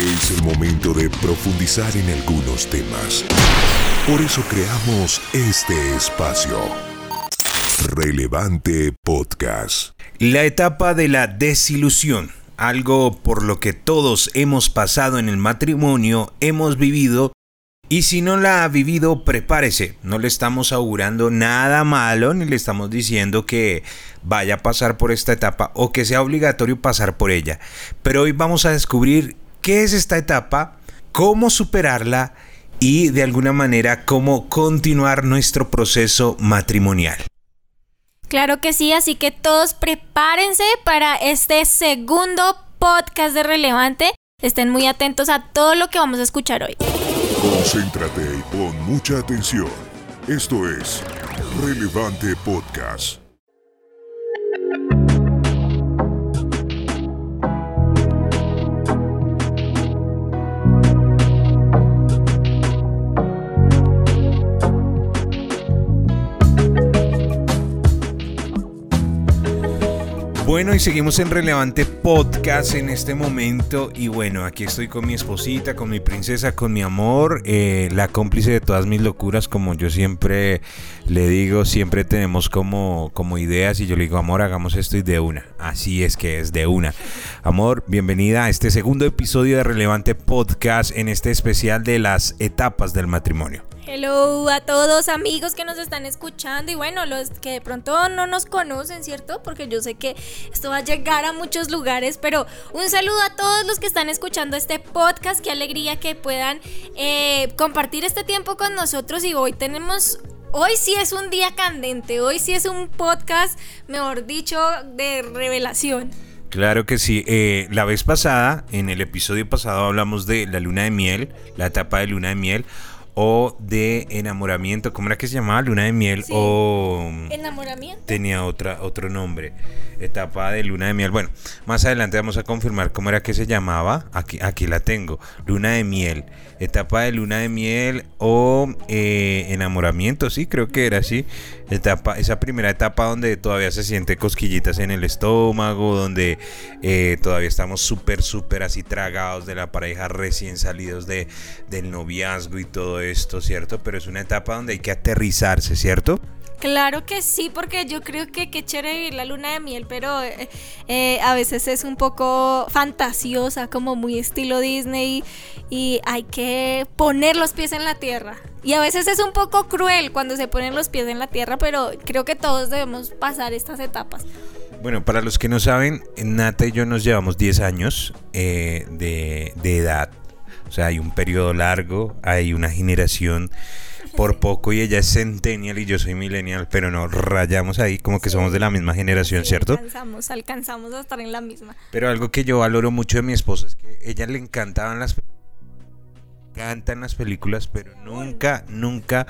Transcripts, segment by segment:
Es el momento de profundizar en algunos temas. Por eso creamos este espacio. Relevante Podcast. La etapa de la desilusión, algo por lo que todos hemos pasado en el matrimonio, hemos vivido y si no la ha vivido, prepárese. No le estamos augurando nada malo ni le estamos diciendo que vaya a pasar por esta etapa o que sea obligatorio pasar por ella. Pero hoy vamos a descubrir qué es esta etapa, cómo superarla y de alguna manera cómo continuar nuestro proceso matrimonial. Claro que sí, así que todos prepárense para este segundo podcast de Relevante. Estén muy atentos a todo lo que vamos a escuchar hoy. Concéntrate y pon mucha atención. Esto es Relevante Podcast. you Bueno, y seguimos en Relevante Podcast en este momento. Y bueno, aquí estoy con mi esposita, con mi princesa, con mi amor, eh, la cómplice de todas mis locuras, como yo siempre le digo, siempre tenemos como, como ideas y yo le digo, amor, hagamos esto y de una. Así es que es de una. Amor, bienvenida a este segundo episodio de Relevante Podcast en este especial de las etapas del matrimonio. Hello a todos amigos que nos están escuchando y bueno, los que de pronto no nos conocen, ¿cierto? Porque yo sé que esto va a llegar a muchos lugares, pero un saludo a todos los que están escuchando este podcast, qué alegría que puedan eh, compartir este tiempo con nosotros y hoy tenemos Hoy sí es un día candente, hoy sí es un podcast, mejor dicho, de revelación. Claro que sí. Eh, la vez pasada, en el episodio pasado, hablamos de la luna de miel, la etapa de luna de miel o de enamoramiento, ¿cómo era que se llamaba? Luna de miel o enamoramiento. Tenía otra otro nombre, etapa de luna de miel. Bueno, más adelante vamos a confirmar cómo era que se llamaba. Aquí aquí la tengo, luna de miel, etapa de luna de miel o eh, enamoramiento, sí, creo que era así. Etapa, esa primera etapa donde todavía se siente cosquillitas en el estómago, donde eh, todavía estamos súper, súper así tragados de la pareja recién salidos de, del noviazgo y todo esto, ¿cierto? Pero es una etapa donde hay que aterrizarse, ¿cierto? Claro que sí, porque yo creo que qué chévere vivir la luna de miel, pero eh, eh, a veces es un poco fantasiosa, como muy estilo Disney, y hay que poner los pies en la tierra. Y a veces es un poco cruel cuando se ponen los pies en la tierra, pero creo que todos debemos pasar estas etapas. Bueno, para los que no saben, Nata y yo nos llevamos 10 años eh, de, de edad o sea, hay un periodo largo, hay una generación por poco y ella es centennial y yo soy millennial, pero no rayamos ahí como que somos de la misma generación, ¿cierto? Alcanzamos, alcanzamos a estar en la misma. Pero algo que yo valoro mucho de mi esposa es que ella le encantaban las encantan las películas, pero nunca, nunca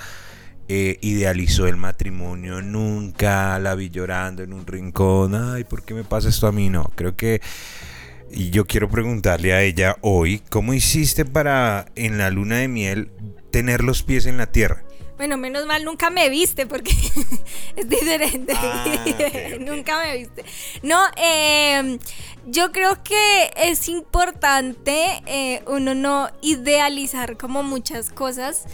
eh, idealizó el matrimonio, nunca la vi llorando en un rincón, ay, ¿por qué me pasa esto a mí? No, creo que y yo quiero preguntarle a ella hoy, ¿cómo hiciste para en la luna de miel tener los pies en la tierra? Bueno, menos mal nunca me viste porque es diferente. Ah, nunca me viste. No, eh, yo creo que es importante eh, uno no idealizar como muchas cosas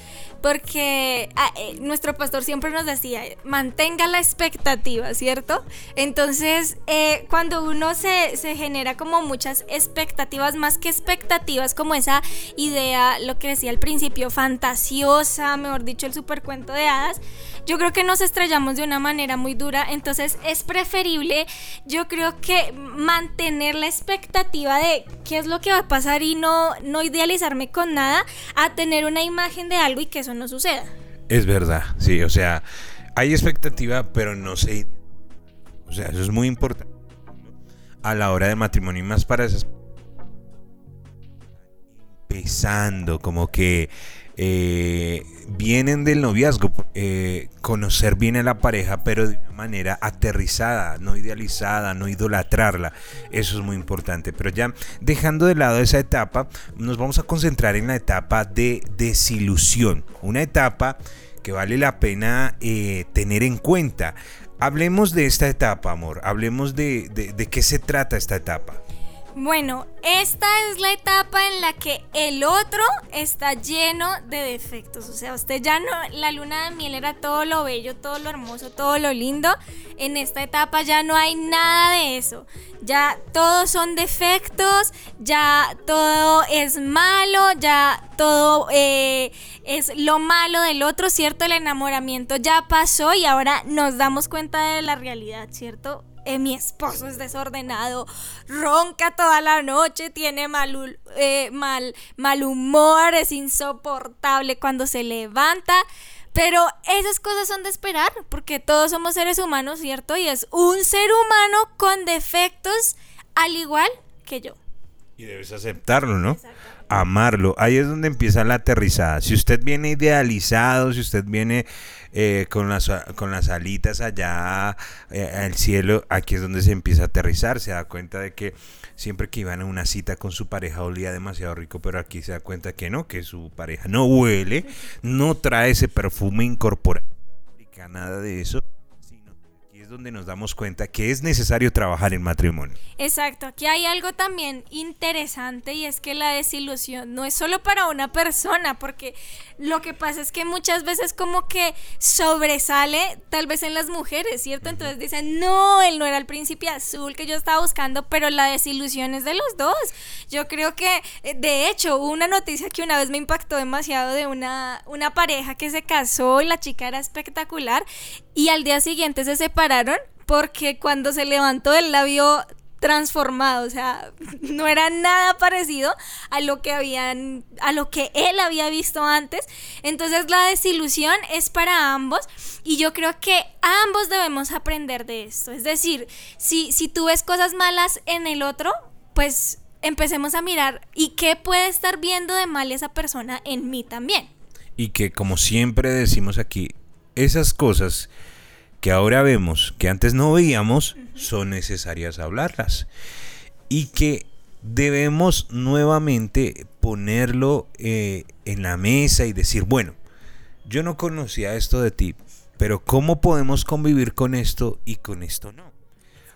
porque ah, eh, nuestro pastor siempre nos decía, mantenga la expectativa, ¿cierto? Entonces, eh, cuando uno se, se, genera como muchas expectativas, más que expectativas, como esa idea, lo que decía al principio, fantasiosa, mejor dicho, el supercuento de hadas, yo creo que nos estrellamos de una manera muy dura, entonces es preferible, yo creo que mantener la expectativa de qué es lo que va a pasar y no, no idealizarme con nada, a tener una imagen de algo y que eso no suceda. Es verdad, sí, o sea, hay expectativa, pero no se... O sea, eso es muy importante a la hora del matrimonio y más para esas... Empezando, como que eh, vienen del noviazgo, eh, conocer bien a la pareja, pero de una manera aterrizada, no idealizada, no idolatrarla. Eso es muy importante. Pero ya dejando de lado esa etapa, nos vamos a concentrar en la etapa de desilusión. Una etapa que vale la pena eh, tener en cuenta. Hablemos de esta etapa, amor. Hablemos de, de qué se trata esta etapa. Bueno, esta es la etapa en la que el otro está lleno de defectos. O sea, usted ya no, la luna de miel era todo lo bello, todo lo hermoso, todo lo lindo. En esta etapa ya no hay nada de eso. Ya todos son defectos, ya todo es malo, ya todo eh, es lo malo del otro, ¿cierto? El enamoramiento ya pasó y ahora nos damos cuenta de la realidad, ¿cierto? Eh, mi esposo es desordenado, ronca toda la noche, tiene mal, eh, mal, mal humor, es insoportable cuando se levanta. Pero esas cosas son de esperar, porque todos somos seres humanos, ¿cierto? Y es un ser humano con defectos al igual que yo. Y debes aceptarlo, ¿no? Amarlo. Ahí es donde empieza la aterrizada. Si usted viene idealizado, si usted viene eh, con, las, con las alitas allá eh, al cielo, aquí es donde se empieza a aterrizar. Se da cuenta de que siempre que iban a una cita con su pareja olía demasiado rico, pero aquí se da cuenta que no, que su pareja no huele, no trae ese perfume incorporado, nada de eso donde nos damos cuenta que es necesario trabajar en matrimonio. Exacto, aquí hay algo también interesante y es que la desilusión no es solo para una persona, porque lo que pasa es que muchas veces como que sobresale tal vez en las mujeres, ¿cierto? Entonces dicen, no, él no era el príncipe azul que yo estaba buscando, pero la desilusión es de los dos. Yo creo que, eh, de hecho, hubo una noticia que una vez me impactó demasiado de una, una pareja que se casó y la chica era espectacular y al día siguiente se separaron porque cuando se levantó el labio transformado, o sea, no era nada parecido a lo que habían a lo que él había visto antes. Entonces la desilusión es para ambos y yo creo que ambos debemos aprender de esto. Es decir, si si tú ves cosas malas en el otro, pues empecemos a mirar y qué puede estar viendo de mal esa persona en mí también. Y que como siempre decimos aquí, esas cosas que ahora vemos, que antes no veíamos, son necesarias hablarlas. Y que debemos nuevamente ponerlo eh, en la mesa y decir, bueno, yo no conocía esto de ti, pero ¿cómo podemos convivir con esto y con esto no?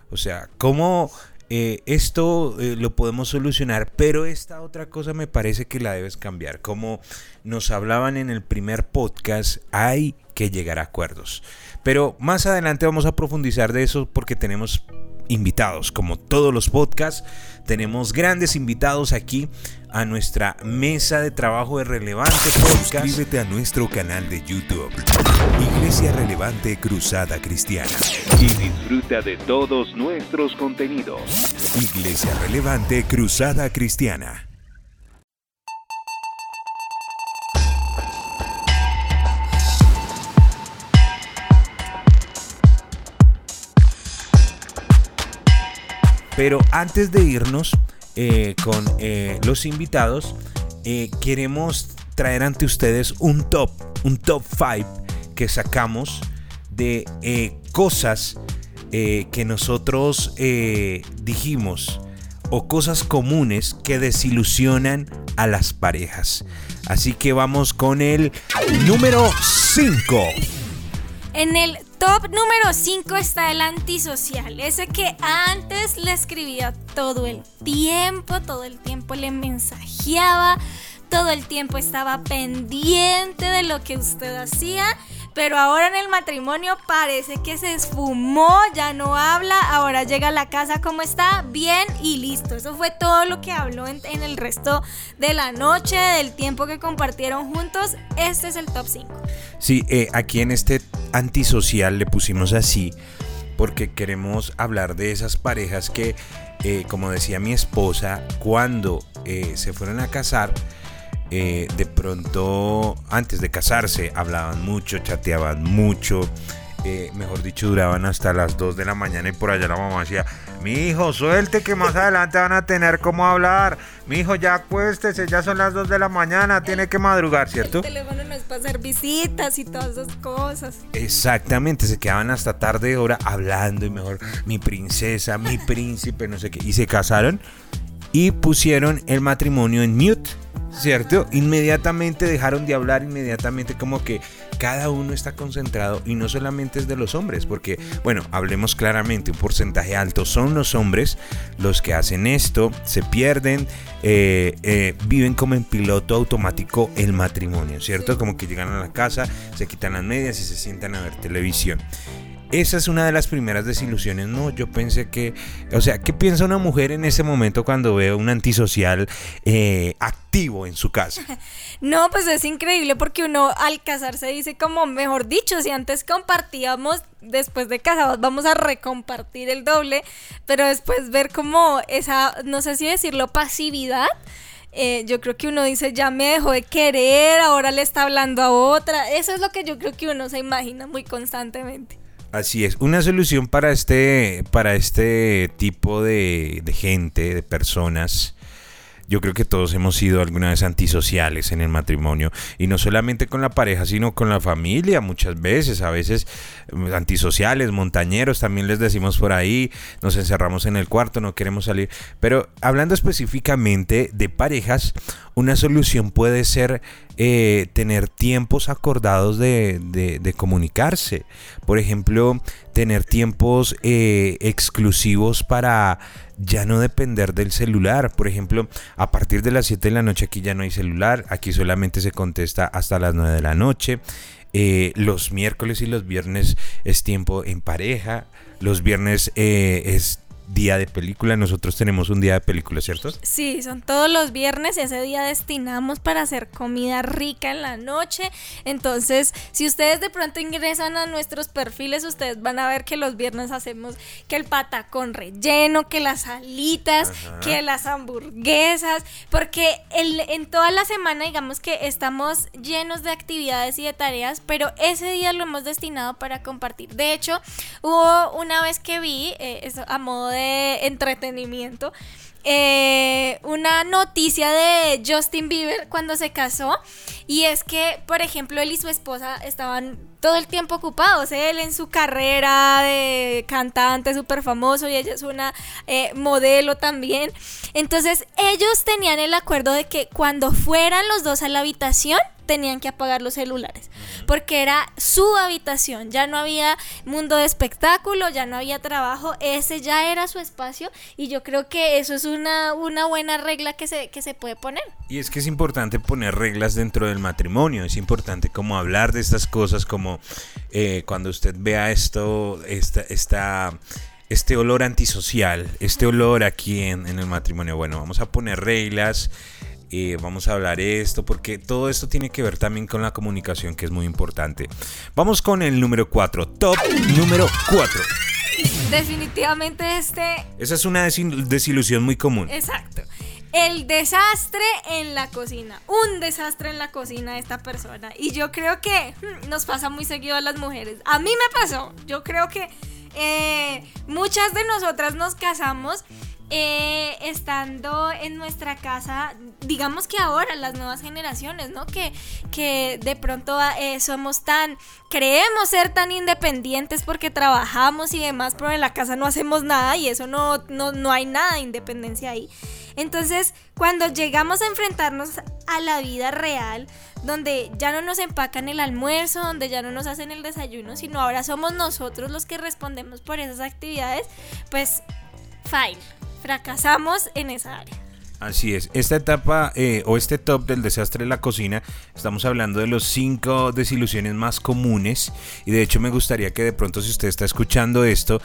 O sea, ¿cómo eh, esto eh, lo podemos solucionar, pero esta otra cosa me parece que la debes cambiar. Como nos hablaban en el primer podcast, hay que llegar a acuerdos. Pero más adelante vamos a profundizar de eso porque tenemos invitados, como todos los podcasts, tenemos grandes invitados aquí a nuestra mesa de trabajo de Relevante Podcast. Suscríbete a nuestro canal de YouTube, Iglesia Relevante Cruzada Cristiana. Y disfruta de todos nuestros contenidos. Iglesia Relevante Cruzada Cristiana. Pero antes de irnos eh, con eh, los invitados, eh, queremos traer ante ustedes un top, un top 5 que sacamos de cosas que nosotros dijimos o cosas comunes que desilusionan a las parejas. Así que vamos con el número 5. En el top número 5 está el antisocial, ese que antes le escribía todo el tiempo, todo el tiempo le mensajeaba, todo el tiempo estaba pendiente de lo que usted hacía pero ahora en el matrimonio parece que se esfumó, ya no habla, ahora llega a la casa como está, bien y listo. Eso fue todo lo que habló en, el resto de la noche, del tiempo que compartieron juntos. Este es el top 5. Sí, eh, aquí en este antisocial le pusimos así porque queremos hablar de esas parejas que, eh, como decía mi esposa, cuando eh, se fueron a casar, eh, de pronto antes de casarse hablaban mucho, chateaban mucho, eh, mejor dicho, duraban hasta las 2 de la mañana y por allá la mamá decía, mi hijo, suelte que más adelante van a tener cómo hablar. Mi hijo, ya acuéstese, ya son las 2 de la mañana, tiene que madrugar, ¿cierto? El teléfono no es para hacer visitas y todas esas cosas. Exactamente, se quedaban hasta tarde hora hablando y mejor, mi princesa, mi príncipe, no sé qué. Y se casaron y pusieron el matrimonio en mute ¿cierto? Inmediatamente dejaron de hablar, inmediatamente como que cada uno está concentrado y no solamente es de los hombres, porque, bueno, hablemos claramente, un porcentaje alto son los hombres los que hacen esto, se pierden, eh, eh, viven como en piloto automático el matrimonio, ¿cierto? Como que llegan a la casa, se quitan las medias y se sientan a ver televisión. Esa es una de las primeras desilusiones. No, yo pensé que, o sea, ¿qué piensa una mujer en ese momento cuando ve un antisocial eh, activo en su casa? No, pues es increíble porque uno al casarse dice como, mejor dicho, si antes compartíamos, después de casados vamos a recompartir el doble, pero después ver como esa, no sé si decirlo, pasividad. Eh, yo creo que uno dice, ya me dejó de querer, ahora le está hablando a otra. Eso es lo que yo creo que uno se imagina muy constantemente. Así es, una solución para este, para este tipo de, de gente, de personas, yo creo que todos hemos sido alguna vez antisociales en el matrimonio. Y no solamente con la pareja, sino con la familia muchas veces, a veces mm, antisociales, montañeros, también les decimos por ahí, nos encerramos en el cuarto, no queremos salir. Pero hablando específicamente de parejas, una solución puede ser eh, tener tiempos acordados de, comunicarse. Por ejemplo, tener tiempos eh, exclusivos para ya no depender del celular. Por ejemplo, a partir de las 7 de la noche aquí ya no hay celular, aquí solamente se contesta hasta las 9 de la noche. Eh, los miércoles y los viernes es tiempo en pareja. Los viernes es día de película. Nosotros tenemos un día de película, ¿cierto? Sí, son todos los viernes. Ese día destinamos para hacer comida rica en la noche. Entonces, si ustedes de pronto ingresan a nuestros perfiles, ustedes van a ver que los viernes hacemos que el patacón relleno, que las alitas, que las hamburguesas, porque el, en toda la semana, digamos que estamos llenos de actividades y de tareas, pero ese día lo hemos destinado para compartir. De hecho, hubo una vez que vi, eh, eso, a modo de entretenimiento. Eh, una noticia de Justin Bieber cuando se casó y es que, por ejemplo, él y su esposa estaban todo el tiempo ocupados, él en su carrera de cantante súper famoso y ella es una eh, modelo también. Entonces ellos tenían el acuerdo de que cuando fueran los dos a la habitación, tenían que apagar los celulares, porque era su habitación, ya no había mundo de espectáculo, ya no había trabajo, ese ya era su espacio y yo creo que eso es una, una buena regla que se, que se puede poner. Y es que es importante poner reglas dentro del matrimonio, es importante como hablar de estas cosas, como eh, cuando usted vea esto, esta, esta este olor antisocial, este olor aquí en, en, el matrimonio. Bueno, vamos a poner reglas, eh, vamos a hablar esto, porque todo esto tiene que ver también con la comunicación, que es muy importante. Vamos con el número 4, top número 4. Definitivamente este... Esa es una desilusión muy común. Exacto. El desastre en la cocina. Un desastre en la cocina de esta persona. Y yo creo que hmm, nos pasa muy seguido a las mujeres. A mí me pasó. Yo creo que eh, muchas de nosotras nos casamos eh, estando en nuestra casa, digamos que ahora las nuevas generaciones, ¿no? Que, que de pronto eh, somos tan, creemos ser tan independientes porque trabajamos y demás, pero en la casa no hacemos nada y eso no, no, no hay nada de independencia ahí. Entonces, cuando llegamos a enfrentarnos a la vida real, donde ya no nos empacan el almuerzo, donde ya no nos hacen el desayuno, sino ahora somos nosotros los que respondemos por esas actividades, pues, fine fracasamos en esa área. Así es, esta etapa eh, o este top del desastre de la cocina, estamos hablando de los cinco desilusiones más comunes y de hecho me gustaría que de pronto si usted está escuchando esto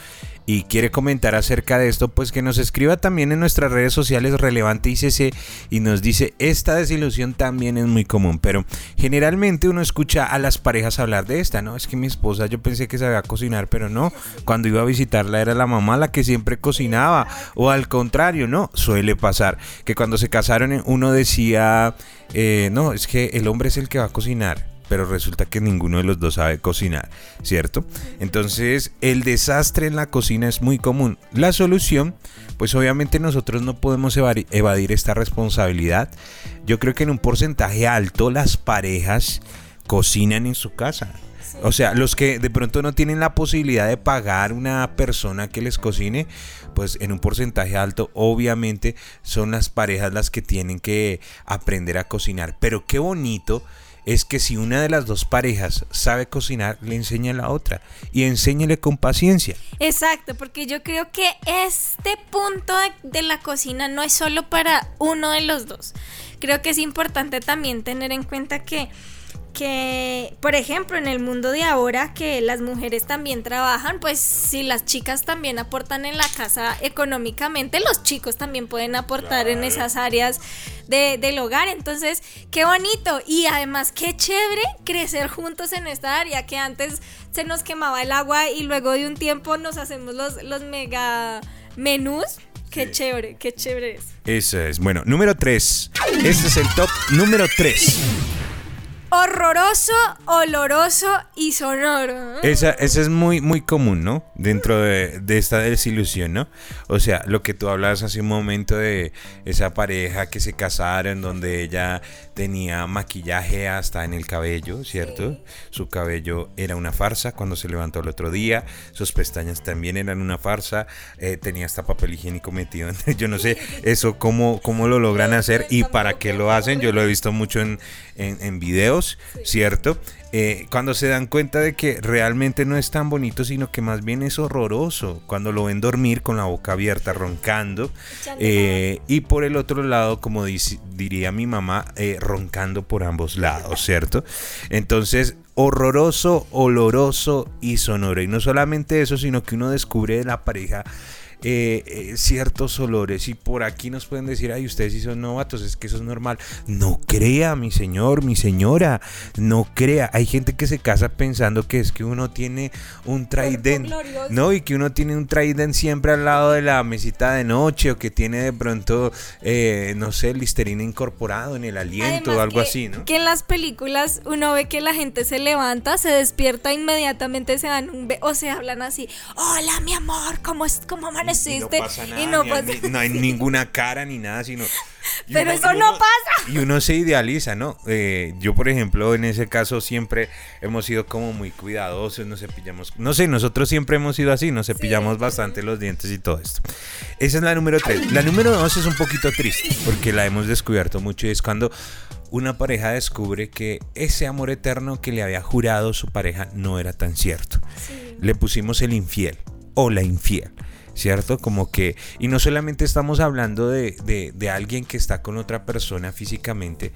y quiere comentar acerca de esto, pues que nos escriba también en nuestras redes sociales relevante ICC y nos dice, esta desilusión también es muy común, pero generalmente uno escucha a las parejas hablar de esta, ¿no? Es que mi esposa yo pensé que sabía cocinar, pero no, cuando iba a visitarla era la mamá la que siempre cocinaba, o al contrario, ¿no? Suele pasar que cuando se casaron uno decía, eh, no, es que el hombre es el que va a cocinar pero resulta que ninguno de los dos sabe cocinar, ¿cierto? Entonces el desastre en la cocina es muy común. La solución, pues obviamente nosotros no podemos evadir esta responsabilidad. Yo creo que en un porcentaje alto las parejas cocinan en su casa. O sea, los que de pronto no tienen la posibilidad de pagar una persona que les cocine, pues en un porcentaje alto, obviamente son las parejas las que tienen que aprender a cocinar. Pero qué bonito es que si una de las dos parejas sabe cocinar, le enseña a la otra y enséñele con paciencia. Exacto, porque yo creo que este punto de, la cocina no es solo para uno de los dos. Creo que es importante también tener en cuenta que que, por ejemplo, en el mundo de ahora que las mujeres también trabajan, pues si las chicas también aportan en la casa económicamente, los chicos también pueden aportar en esas áreas de, del hogar. Entonces, qué bonito y además qué chévere crecer juntos en esta área que antes se nos quemaba el agua y luego de un tiempo nos hacemos los, los mega menús. Qué chévere, qué chévere es. Eso es. Bueno, número 3. Este es el top número 3 horroroso, oloroso y sonoro. Esa, esa es muy, muy común, ¿no? Dentro de, de, esta desilusión, ¿no? O sea, lo que tú hablabas hace un momento de esa pareja que se casaron, donde ella tenía maquillaje hasta en el cabello, ¿cierto? Sí. Su cabello era una farsa cuando se levantó el otro día, sus pestañas también eran una farsa, eh, tenía hasta papel higiénico metido. Yo no sé eso cómo, cómo lo logran hacer y para qué lo hacen. Yo lo he visto mucho en, en, en videos, ¿cierto? Eh, cuando se dan cuenta de que realmente no es tan bonito, sino que más bien es horroroso, cuando lo ven dormir con la boca abierta, roncando, eh, y por el otro lado, como dice, diría mi mamá, eh, roncando por ambos lados, ¿cierto? Entonces, horroroso, oloroso y sonoro. Y no solamente eso, sino que uno descubre de la pareja eh, eh, ciertos olores y por aquí nos pueden decir, ay, ustedes si son novatos, es que eso es normal. No crea, mi señor, mi señora, no crea. Hay gente que se casa pensando que es que uno tiene un trident, ¿no? Y que uno tiene un trident siempre al lado de la mesita de noche o que tiene de pronto, eh, no sé, listerina incorporado en el aliento Además o algo que, así, ¿no? Que en las películas uno ve que la gente se levanta, se despierta inmediatamente, se dan un o se hablan así, hola mi amor, ¿cómo, es, cómo amaneciste? Y no pasa nada, y no ni- pasa- ni- no hay ninguna cara ni nada, sino... Pero uno- eso y no uno- pasa. Y uno se idealiza, ¿no? Eh, yo, por ejemplo, en ese caso siempre hemos sido como muy cuidadosos, nos cepillamos... No sé, nosotros siempre hemos sido así, nos cepillamos bastante los dientes y todo esto. Esa es la número 3. La número 2 es un poquito triste, porque la hemos descubierto mucho y es cuando una pareja descubre que ese amor eterno que le había jurado su pareja no era tan cierto. Le pusimos el infiel o la infiel. ¿Cierto? Como que, y no solamente estamos hablando de, de- de alguien que está con otra persona físicamente,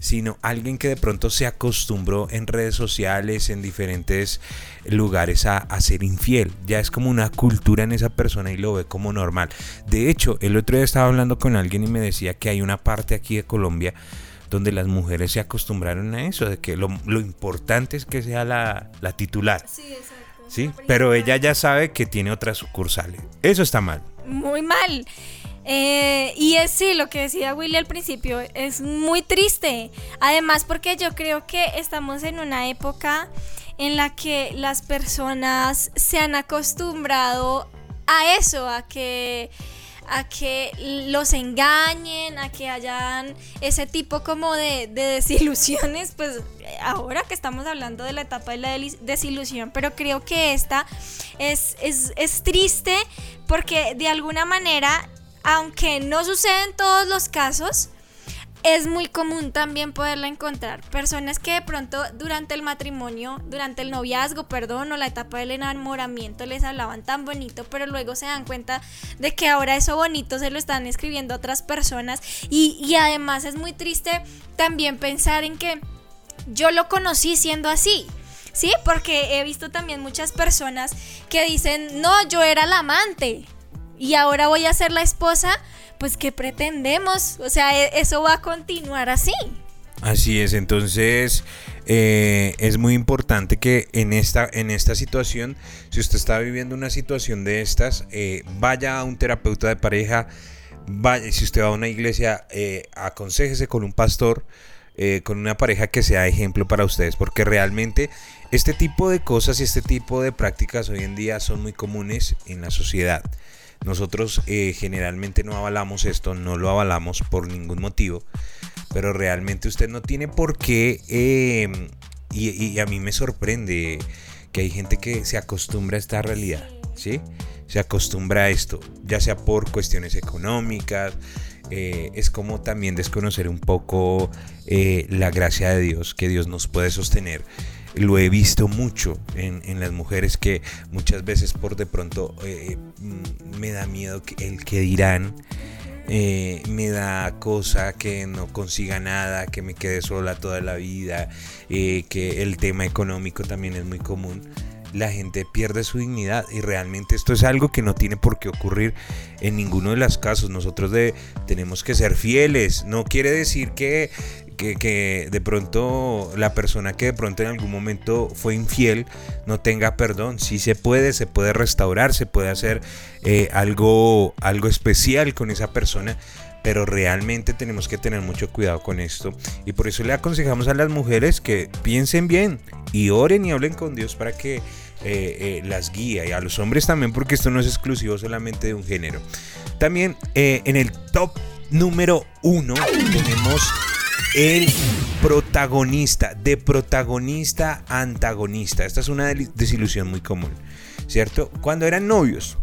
sino alguien que de pronto se acostumbró en redes sociales, en diferentes lugares a, a ser infiel. Ya es como una cultura en esa persona y lo ve como normal. De hecho, el otro día estaba hablando con alguien y me decía que hay una parte aquí de Colombia donde las mujeres se acostumbraron a eso, de que lo, lo importante es que sea la, la titular. Sí. ¿Sí? Pero ella ya sabe que tiene otras sucursales. Eso está mal. Muy mal. Eh, y es sí, lo que decía Willy al principio, es muy triste. Además, porque yo creo que estamos en una época en la que las personas se han acostumbrado a eso, a que a que los engañen, a que hayan ese tipo como de, de desilusiones, pues eh, ahora que estamos hablando de la etapa de la desilusión, pero creo que esta es, es, es triste porque de alguna manera, aunque no sucede en todos los casos, es muy común también poderla encontrar. Personas que de pronto durante el matrimonio, durante el noviazgo, perdón, o la etapa del enamoramiento les hablaban tan bonito, pero luego se dan cuenta de que ahora eso bonito se lo están escribiendo otras personas. Y, y además es muy triste también pensar en que yo lo conocí siendo así. Sí, porque he visto también muchas personas que dicen, no, yo era la amante y ahora voy a ser la esposa, pues ¿qué pretendemos? O sea, e- eso va a continuar así. Así es, entonces eh, es muy importante que en esta, en esta situación, si usted está viviendo una situación de estas, eh, vaya a un terapeuta de pareja, vaya, si usted va a una iglesia, eh, aconsejese con un pastor, eh, con una pareja que sea ejemplo para ustedes, porque realmente este tipo de cosas y este tipo de prácticas hoy en día son muy comunes en la sociedad. Nosotros eh, generalmente no avalamos esto, no lo avalamos por ningún motivo, pero realmente usted no tiene por qué eh, y, a mí me sorprende que hay gente que se acostumbra a esta realidad, ¿sí? Se acostumbra a esto, ya sea por cuestiones económicas, eh, es como también desconocer un poco eh, la gracia de Dios, que Dios nos puede sostener. Lo he visto mucho en, las mujeres que muchas veces por de pronto eh, mm, me da miedo el que dirán. me da cosa que no consiga nada, que me quede sola toda la vida, que el tema económico también es muy común la gente pierde su dignidad y realmente esto es algo que no tiene por qué ocurrir en ninguno de los casos. Nosotros de, tenemos que ser fieles. No quiere decir que, que, de pronto la persona que de pronto en algún momento fue infiel no tenga perdón. Sí se puede, se puede restaurar, se puede hacer eh, algo, algo especial con esa persona pero realmente tenemos que tener mucho cuidado con esto y por eso le aconsejamos a las mujeres que piensen bien y oren y hablen con Dios para que eh, eh, las guía y a los hombres también porque esto no es exclusivo solamente de un género. También en el top número uno tenemos el protagonista, de protagonista a antagonista. Esta es una desilusión muy común, ¿cierto? Cuando eran novios,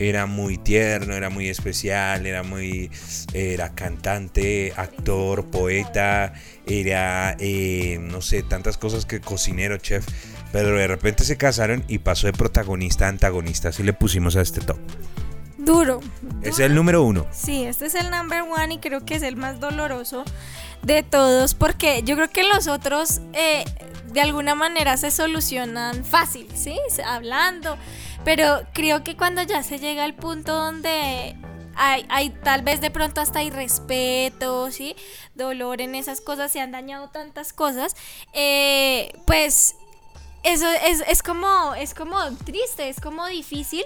era muy tierno, era muy especial, era muy, era cantante, actor, poeta, era, no sé, tantas cosas que cocinero, chef. Pero de repente se casaron y pasó de protagonista a antagonista. Así le pusimos a este top. Duro. Es el número uno. Sí, este es el number one y creo que es el más doloroso de todos porque yo creo que los otros eh, de alguna manera se solucionan fácil, ¿sí? Hablando. Pero creo que cuando ya se llega al punto donde hay, hay, tal vez de pronto hasta irrespeto, ¿sí? Dolor en esas cosas, se han dañado tantas cosas, eh, pues eso es, es, como, es como triste, es como difícil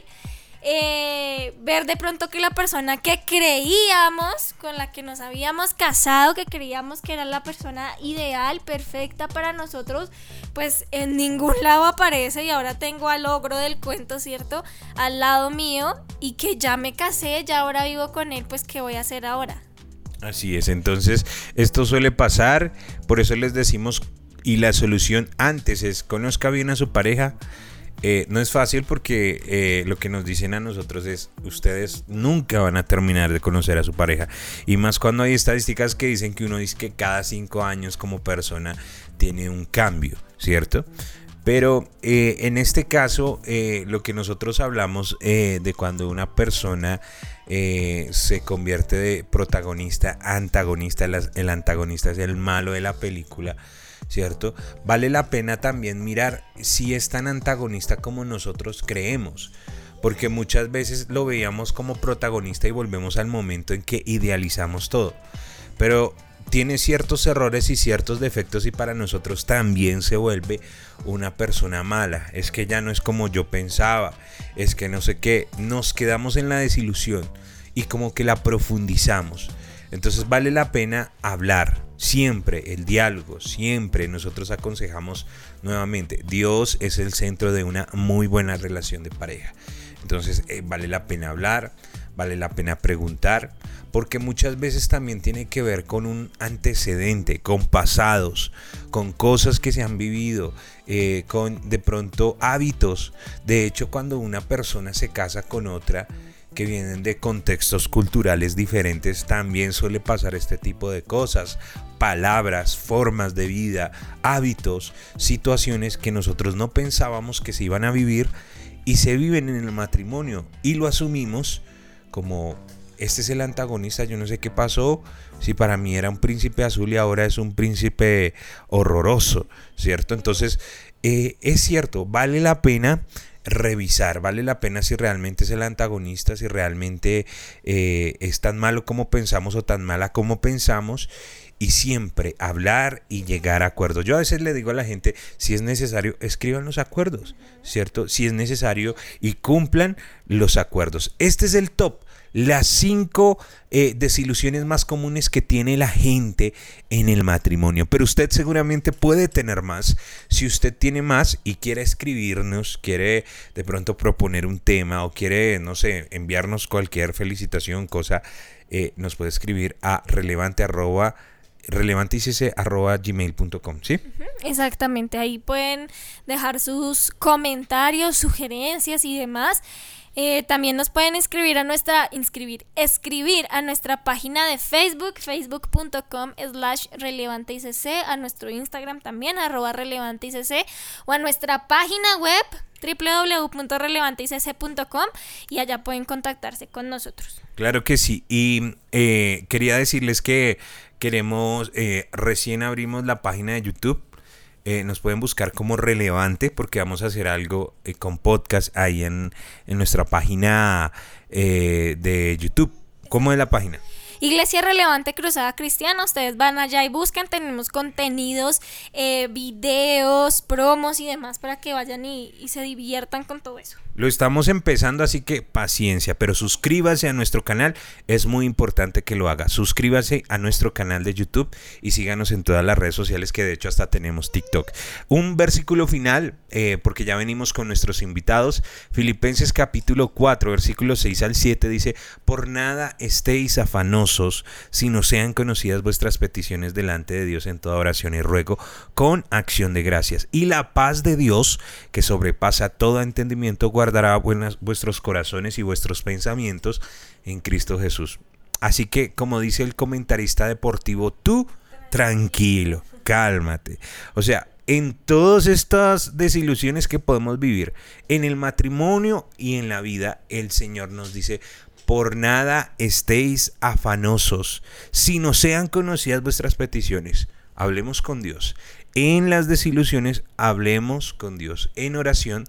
eh, ver de pronto que la persona que creíamos, con la que nos habíamos casado, que creíamos que era la persona ideal, perfecta para nosotros, pues en ningún lado aparece y ahora tengo al ogro del cuento, ¿cierto? Al lado mío y que ya me casé, ya ahora vivo con él, pues ¿qué voy a hacer ahora? Así es, entonces esto suele pasar, por eso les decimos y la solución antes es conozca bien a su pareja. Eh, no es fácil porque eh, lo que nos dicen a nosotros es ustedes nunca van a terminar de conocer a su pareja y más cuando hay estadísticas que dicen que uno dice que cada cinco años como persona tiene un cambio, ¿cierto? Pero eh, en este caso, lo que nosotros hablamos de cuando una persona se convierte de protagonista antagonista, el antagonista es el malo de la película, ¿cierto? Vale la pena también mirar si es tan antagonista como nosotros creemos, porque muchas veces lo veíamos como protagonista y volvemos al momento en que idealizamos todo. Pero tiene ciertos errores y ciertos defectos y para nosotros también se vuelve una persona mala. Es que ya no es como yo pensaba, es que no sé qué, nos quedamos en la desilusión y como que la profundizamos. Entonces vale la pena hablar, siempre el diálogo, siempre nosotros aconsejamos nuevamente, Dios es el centro de una muy buena relación de pareja. Entonces eh, vale la pena hablar, vale la pena preguntar, porque muchas veces también tiene que ver con un antecedente, con pasados, con cosas que se han vivido, eh, con de pronto hábitos. De hecho, cuando una persona se casa con otra, que vienen de contextos culturales diferentes, también suele pasar este tipo de cosas, palabras, formas de vida, hábitos, situaciones que nosotros no pensábamos que se iban a vivir y se viven en el matrimonio y lo asumimos como este es el antagonista, yo no sé qué pasó, si para mí era un príncipe azul y ahora es un príncipe horroroso, ¿cierto? Entonces, eh, es cierto, vale la pena revisar, vale la pena si realmente es el antagonista, si realmente eh, es tan malo como pensamos o tan mala como pensamos y siempre hablar y llegar a acuerdos. Yo a veces le digo a la gente, si es necesario, escriban los acuerdos, ¿cierto? Si es necesario y cumplan los acuerdos. Este es el top las cinco eh, desilusiones más comunes que tiene la gente en el matrimonio. Pero usted seguramente puede tener más. Si usted tiene más y quiere escribirnos, quiere de pronto proponer un tema o quiere, no sé, enviarnos cualquier felicitación, cosa, eh, nos puede escribir a relevante relevanticc.gmail.com, ¿sí? Exactamente, ahí pueden dejar sus comentarios, sugerencias y demás. Eh, también nos pueden inscribir a nuestra, inscribir, escribir a nuestra página de Facebook, facebook.com slash relevanteicc, a nuestro Instagram también, arroba relevanteicc, o a nuestra página web www.relevanteicc.com y allá pueden contactarse con nosotros. Claro que sí, y eh, quería decirles que queremos, eh, recién abrimos la página de YouTube eh, nos pueden buscar como relevante porque vamos a hacer algo eh, con podcast ahí en, en nuestra página eh, de YouTube. ¿Cómo es la página? Iglesia Relevante Cruzada Cristiana, ustedes van allá y buscan, tenemos contenidos, videos, promos y demás para que vayan y, y se diviertan con todo eso. Lo estamos empezando, así que paciencia, pero suscríbase a nuestro canal, es muy importante que lo haga. Suscríbase a nuestro canal de YouTube y síganos en todas las redes sociales que de hecho hasta tenemos TikTok. Un versículo final, eh, porque ya venimos con nuestros invitados. Filipenses capítulo 4, versículo 6 al 7 dice, por nada estéis afanosos, sino sean conocidas vuestras peticiones delante de Dios en toda oración y ruego, con acción de gracias. Y la paz de Dios, que sobrepasa todo entendimiento, guardará buenas, vuestros corazones y vuestros pensamientos en Cristo Jesús. Así que, como dice el comentarista deportivo, tú tranquilo, cálmate. O sea, en todas estas desilusiones que podemos vivir, en el matrimonio y en la vida, el Señor nos dice, por nada estéis afanosos, sino sean conocidas vuestras peticiones. Hablemos con Dios. En las desilusiones, hablemos con Dios. En oración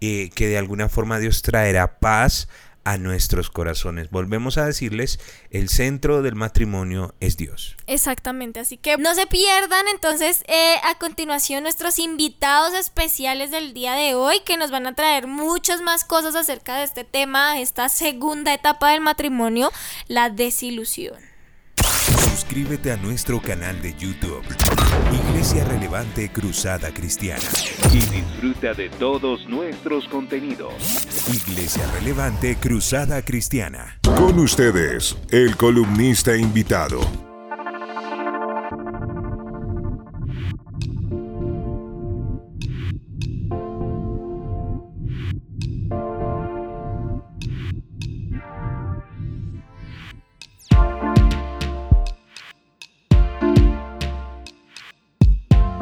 eh, que de alguna forma Dios traerá paz a nuestros corazones. Volvemos a decirles, el centro del matrimonio es Dios. Exactamente, así que no se pierdan entonces eh, a continuación nuestros invitados especiales del día de hoy que nos van a traer muchas más cosas acerca de este tema, esta segunda etapa del matrimonio, la desilusión. Suscríbete a nuestro canal de YouTube, Iglesia Relevante Cruzada Cristiana. Y disfruta de todos nuestros contenidos. Iglesia Relevante Cruzada Cristiana. Con ustedes, el columnista invitado.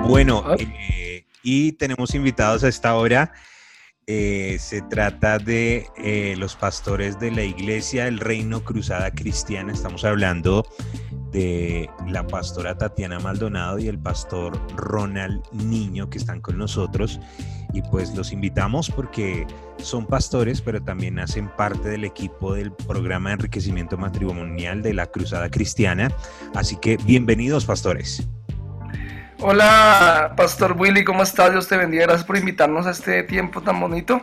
Bueno, eh, y tenemos invitados a esta hora. Eh, se trata de eh, los pastores de la Iglesia del Reino Cruzada Cristiana. Estamos hablando de la pastora Tatiana Maldonado y el pastor Ronald Niño que están con nosotros. Y pues los invitamos porque son pastores, pero también hacen parte del equipo del programa de enriquecimiento matrimonial de la Cruzada Cristiana. Así que bienvenidos, pastores. Hola, Pastor Willy, ¿cómo estás? Dios te bendiga. Gracias por invitarnos a este tiempo tan bonito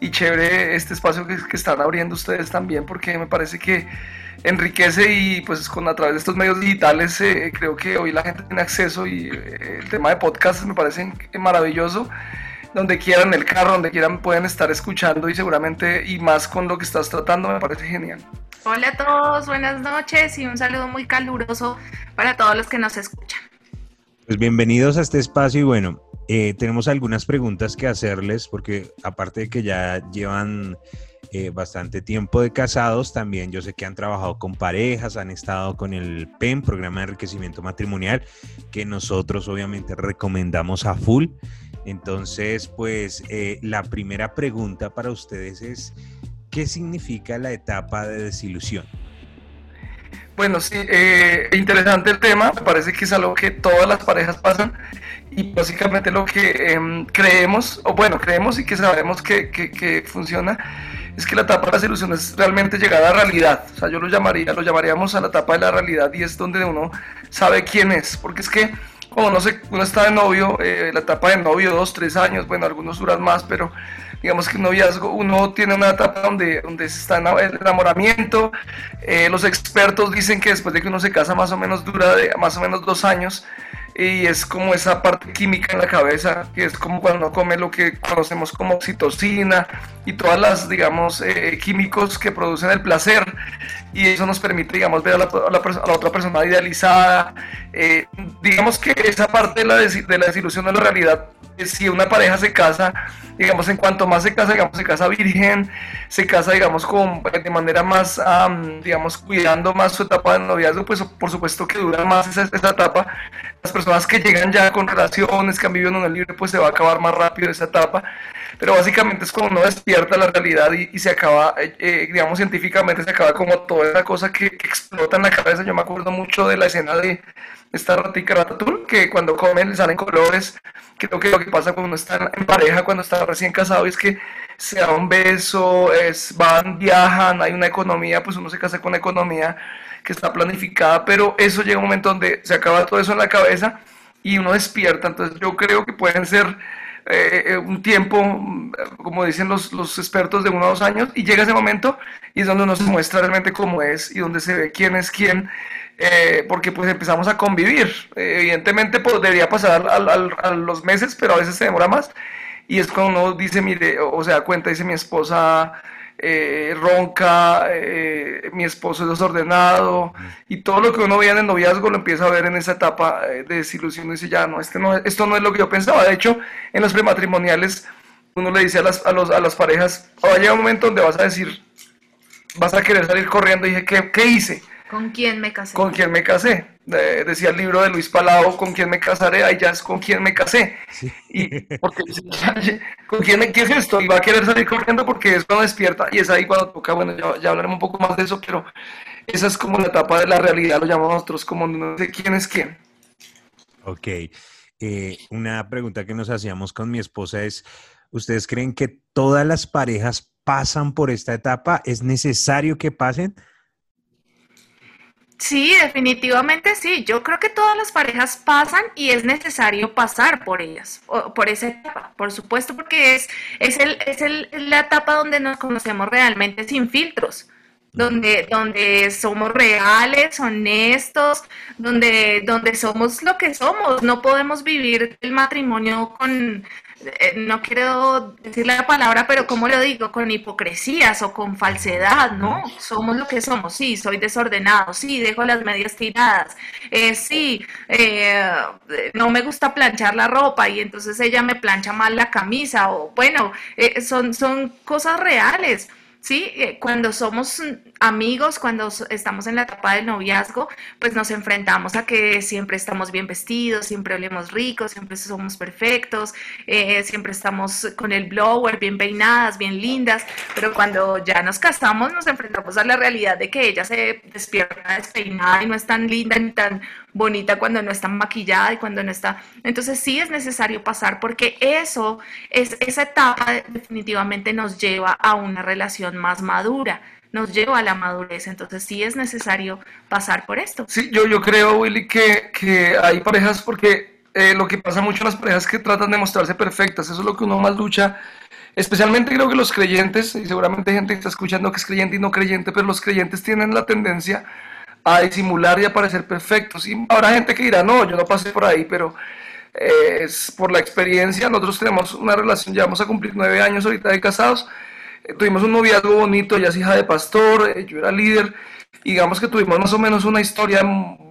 y chévere este espacio que, están abriendo ustedes también, porque me parece que enriquece y pues con a través de estos medios digitales eh, creo que hoy la gente tiene acceso y eh, el tema de podcast me parece maravilloso. Donde quieran, el carro, donde quieran pueden estar escuchando y seguramente y más con lo que estás tratando me parece genial. Hola a todos, buenas noches y un saludo muy caluroso para todos los que nos escuchan. Pues bienvenidos a este espacio y bueno, eh, tenemos algunas preguntas que hacerles porque aparte de que ya llevan eh, bastante tiempo de casados, también yo sé que han trabajado con parejas, han estado con el PEN, Programa de Enriquecimiento Matrimonial, que nosotros obviamente recomendamos a full. Entonces, pues eh, la primera pregunta para ustedes es, ¿qué significa la etapa de desilusión? Bueno, sí, eh, interesante el tema. Me parece que es algo que todas las parejas pasan y básicamente lo que em, creemos, o bueno, creemos y que sabemos que, que, que, funciona, es que la etapa de la solución es realmente llegar a la realidad. O sea, yo lo llamaría, lo llamaríamos a la etapa de la realidad y es donde uno sabe quién es. Porque es que cuando uno, se, uno está de novio, eh, la etapa de novio, dos, tres años, bueno, algunos duran más, pero digamos que un noviazgo, uno tiene una etapa donde, donde está el enamoramiento. Eh, los expertos dicen que después de que uno se casa más o menos dura de, más o menos dos años y es como esa parte química en la cabeza, que es como cuando come lo que conocemos como oxitocina y todas las, digamos, eh, químicos que producen el placer. y eso nos permite, digamos, ver a la, a la, a la otra persona idealizada. Eh, digamos que esa parte de la, de la desilusión de la realidad, si una pareja se casa, digamos, en cuanto más se casa, digamos, se casa virgen, se casa, digamos, con, de manera más, um, digamos, cuidando más su etapa de noviazgo, pues por supuesto que dura más esa, esa, etapa. Las personas que llegan ya con relaciones, que han vivido en el libre, pues se va a acabar más rápido esa etapa pero básicamente es cuando uno despierta la realidad y, y se acaba, eh, eh, digamos científicamente, se acaba como toda esa cosa que, que, explota en la cabeza. Yo me acuerdo mucho de la escena de esta ratica Ratatouille, que cuando comen le salen colores. Creo que lo que pasa cuando uno está en pareja, cuando está recién casado, es que se da un beso, es, van, viajan, hay una economía, pues uno se casa con una economía que está planificada, pero eso llega un momento donde se acaba todo eso en la cabeza y uno despierta. Entonces yo creo que pueden ser eh, un tiempo, como dicen los, los, expertos, de uno a dos años, y llega ese momento y es donde uno se muestra realmente cómo es y donde se ve quién es quién, eh, porque pues empezamos a convivir. Eh, evidentemente pues, debería pasar al, a los meses, pero a veces se demora más. Y es cuando uno dice, mire, o se da cuenta, dice mi esposa, eh, ronca, eh, mi esposo es desordenado, y todo lo que uno veía en el noviazgo lo empieza a ver en esa etapa eh, de desilusión y dice, ya no, este no, esto no es lo que yo pensaba. De hecho, en los prematrimoniales uno le dice a las, a los, a las parejas, va a llegar un momento donde vas a decir, vas a querer salir corriendo, y dije, ¿qué, qué hice? ¿Con quién me casé? ¿Con quién me casé? Eh, decía el libro de Luis Palau, ¿con quién me casaré? Ahí ya es con quién me casé. Sí. Y porque ¿con quién me qué es esto? Y va a querer salir corriendo porque es cuando despierta y es ahí cuando toca, bueno, ya, ya, hablaremos un poco más de eso, pero esa es como la etapa de la realidad, lo llamamos nosotros como no sé quién es quién. Ok. Eh, una pregunta que nos hacíamos con mi esposa es, ¿ustedes creen que todas las parejas pasan por esta etapa? ¿Es necesario que pasen? Sí, definitivamente sí. Yo creo que todas las parejas pasan y es necesario pasar por ellas, por esa etapa, por supuesto, porque es, es, el, es el, la etapa donde nos conocemos realmente sin filtros, donde, donde somos reales, honestos, donde, donde somos lo que somos. No podemos vivir el matrimonio con eh, no quiero decir la palabra, pero ¿cómo lo digo? Con hipocresías o con falsedad, ¿no? Somos lo que somos, sí, soy desordenado, sí, dejo las medias tiradas, eh, sí, eh, no me gusta planchar la ropa y entonces ella me plancha mal la camisa, o bueno, eh, son, son cosas reales. ¿Sí? Eh, cuando somos amigos, cuando estamos en la etapa del noviazgo, pues nos enfrentamos a que siempre estamos bien vestidos, siempre olemos ricos, siempre somos perfectos, eh, siempre estamos con el blower, bien peinadas, bien lindas, pero cuando ya nos casamos nos enfrentamos a la realidad de que ella se despierta despeinada y no es tan linda ni tan bonita cuando no está maquillada y cuando no está. Entonces sí es necesario pasar porque eso, es, esa etapa definitivamente nos lleva a una relación más madura nos lleva a la madurez, entonces sí es necesario pasar por esto. Sí, yo, yo creo, Willy, que, que hay parejas porque eh, lo que pasa mucho en las parejas es que tratan de mostrarse perfectas, eso es lo que uno más lucha, especialmente creo que los creyentes, y seguramente gente que está escuchando que es creyente y no creyente, pero los creyentes tienen la tendencia a disimular y a parecer perfectos. Habrá gente que dirá, no, yo no pasé por ahí, pero eh, es por la experiencia. Nosotros tenemos una relación, ya vamos a cumplir nueve años ahorita de casados. Eh, tuvimos un noviazgo bonito, ella es hija de pastor, eh, yo era líder. Digamos que tuvimos más o menos una historia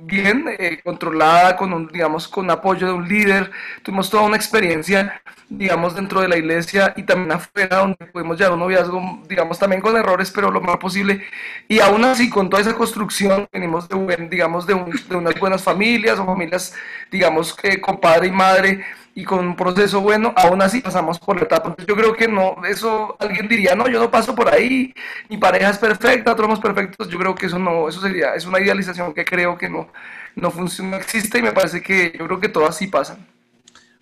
bien eh, controlada, con un, digamos, con apoyo de un líder. Tuvimos toda una experiencia, digamos, dentro de la iglesia y también afuera, donde pudimos llevar un noviazgo, digamos, también con errores, pero lo más posible. Y aún así, con toda esa construcción, venimos de, buen, digamos, de, un, de unas buenas familias o familias, digamos, que con padre y madre y con un proceso bueno, aún así pasamos por la etapa. Yo creo que no, eso alguien diría, no, yo no paso por ahí, mi pareja es perfecta, todos somos perfectos. Yo creo que eso no, eso sería, es una idealización que creo que no, no funciona, existe y me parece que yo creo que todas sí pasan.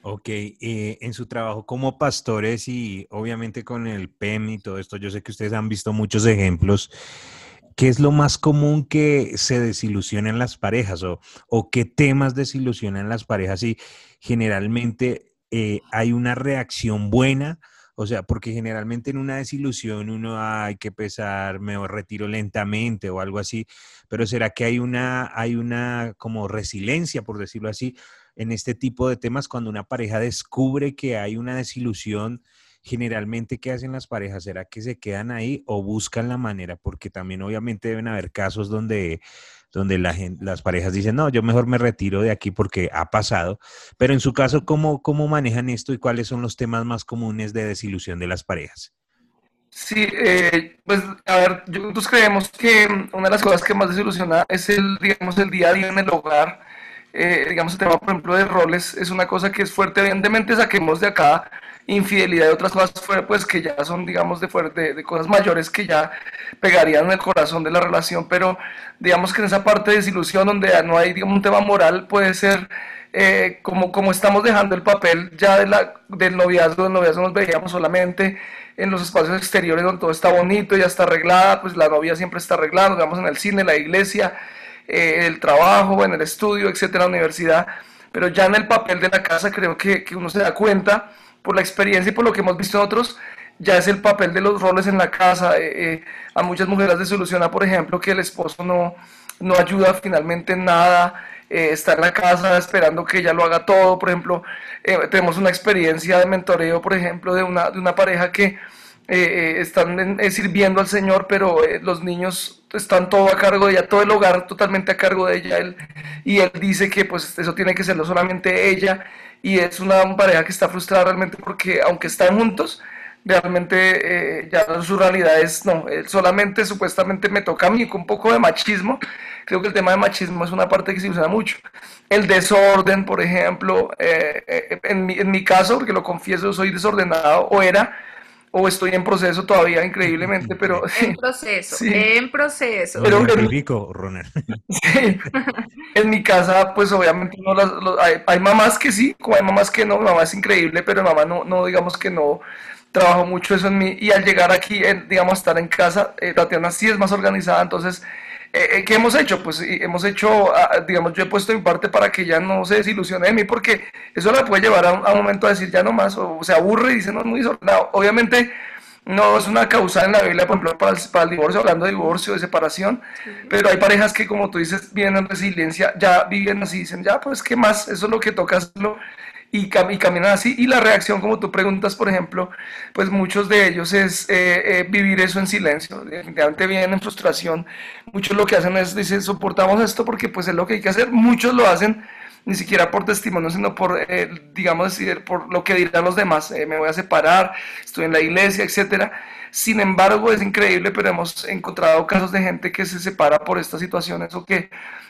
Ok, eh, en su trabajo como pastores y obviamente con el PEM y todo esto, yo sé que ustedes han visto muchos ejemplos. ¿Qué es lo más común que se desilusionan las parejas o, o qué temas desilusionan las parejas y generalmente eh, hay una reacción buena? O sea, porque generalmente en una desilusión uno hay que pesar, me retiro lentamente o algo así, pero ¿será que hay una, hay una como resiliencia, por decirlo así, en este tipo de temas cuando una pareja descubre que hay una desilusión generalmente, ¿qué hacen las parejas? ¿Será que se quedan ahí o buscan la manera? Porque también obviamente deben haber casos donde donde la las parejas dicen, no, yo mejor me retiro de aquí porque ha pasado. Pero en su caso, ¿cómo, ¿cómo manejan esto y cuáles son los temas más comunes de desilusión de las parejas? Sí, eh, pues a ver, nosotros creemos que una de las cosas que más desilusiona es el, digamos, el día a día en el hogar. Eh, digamos, el tema, por ejemplo, de roles es una cosa que es fuerte. Evidentemente, saquemos de acá infidelidad y otras cosas fuera, pues que ya son, digamos, de, fuerte, de cosas mayores que ya pegarían en el corazón de la relación, pero digamos que en esa parte de desilusión donde no hay digamos, un tema moral puede ser eh, como, como estamos dejando el papel ya de la, del noviazgo, del noviazgo nos veíamos solamente en los espacios exteriores donde todo está bonito, ya está arreglada, pues la novia siempre está arreglada, nos vemos en el cine, en la iglesia, eh, el trabajo, en el estudio, etcétera, la universidad, pero ya en el papel de la casa creo que, que uno se da cuenta por la experiencia y por lo que hemos visto otros, ya es el papel de los roles en la casa. Eh, eh, a muchas mujeres les soluciona, por ejemplo, que el esposo no, no ayuda finalmente en nada, eh, está en la casa esperando que ella lo haga todo. Por ejemplo, tenemos una experiencia de mentoreo, por ejemplo, de una, de una pareja que están sirviendo al Señor, pero los niños están todo a cargo de ella, todo el hogar totalmente a cargo de ella. Él, y él dice que pues eso tiene que serlo solamente ella y es una pareja que está frustrada realmente porque aunque están juntos, realmente eh, ya su realidad es, no, solamente supuestamente me toca a mí con un poco de machismo. Creo que el tema de machismo es una parte que se usa mucho. El desorden, por ejemplo, eh, eh, en, mi, en mi caso, porque lo confieso, soy desordenado o era, o estoy en proceso todavía increíblemente, pero... En proceso, en proceso. Pero en, Roner. Sí, en mi casa, pues obviamente no las, hay, mamás que sí, como hay mamás que no, mi mamá es increíble, pero mamá no, no digamos que no trabajo mucho eso en mí, y al llegar aquí, digamos, estar en casa, eh, Tatiana sí es más organizada, entonces eh, eh, ¿Qué hemos hecho? Pues hemos hecho, ah, digamos, yo he puesto mi parte para que ya no se desilusione de mí, porque eso la puede llevar a, un momento a decir ya no más, o, se aburre y dice no es muy desordenado. Obviamente no es una causa en la Biblia, por ejemplo, para el, divorcio, hablando de divorcio, de separación, pero hay parejas que, como tú dices, vienen en resiliencia, ya viven así, dicen, ya, pues, ¿qué más? Eso es lo que toca hacerlo y, caminan así. Y la reacción, como tú preguntas, por ejemplo, pues muchos de ellos es eh, eh, vivir eso en silencio. Definitivamente vienen en frustración. Muchos lo que hacen es, dicen, soportamos esto porque pues es lo que hay que hacer. Muchos lo hacen ni siquiera por testimonio, sino por, eh, digamos, por lo que dirán los demás. me voy a separar, estoy en la iglesia, etcétera. Sin embargo, es increíble, pero hemos encontrado casos de gente que se separa por estas situaciones o que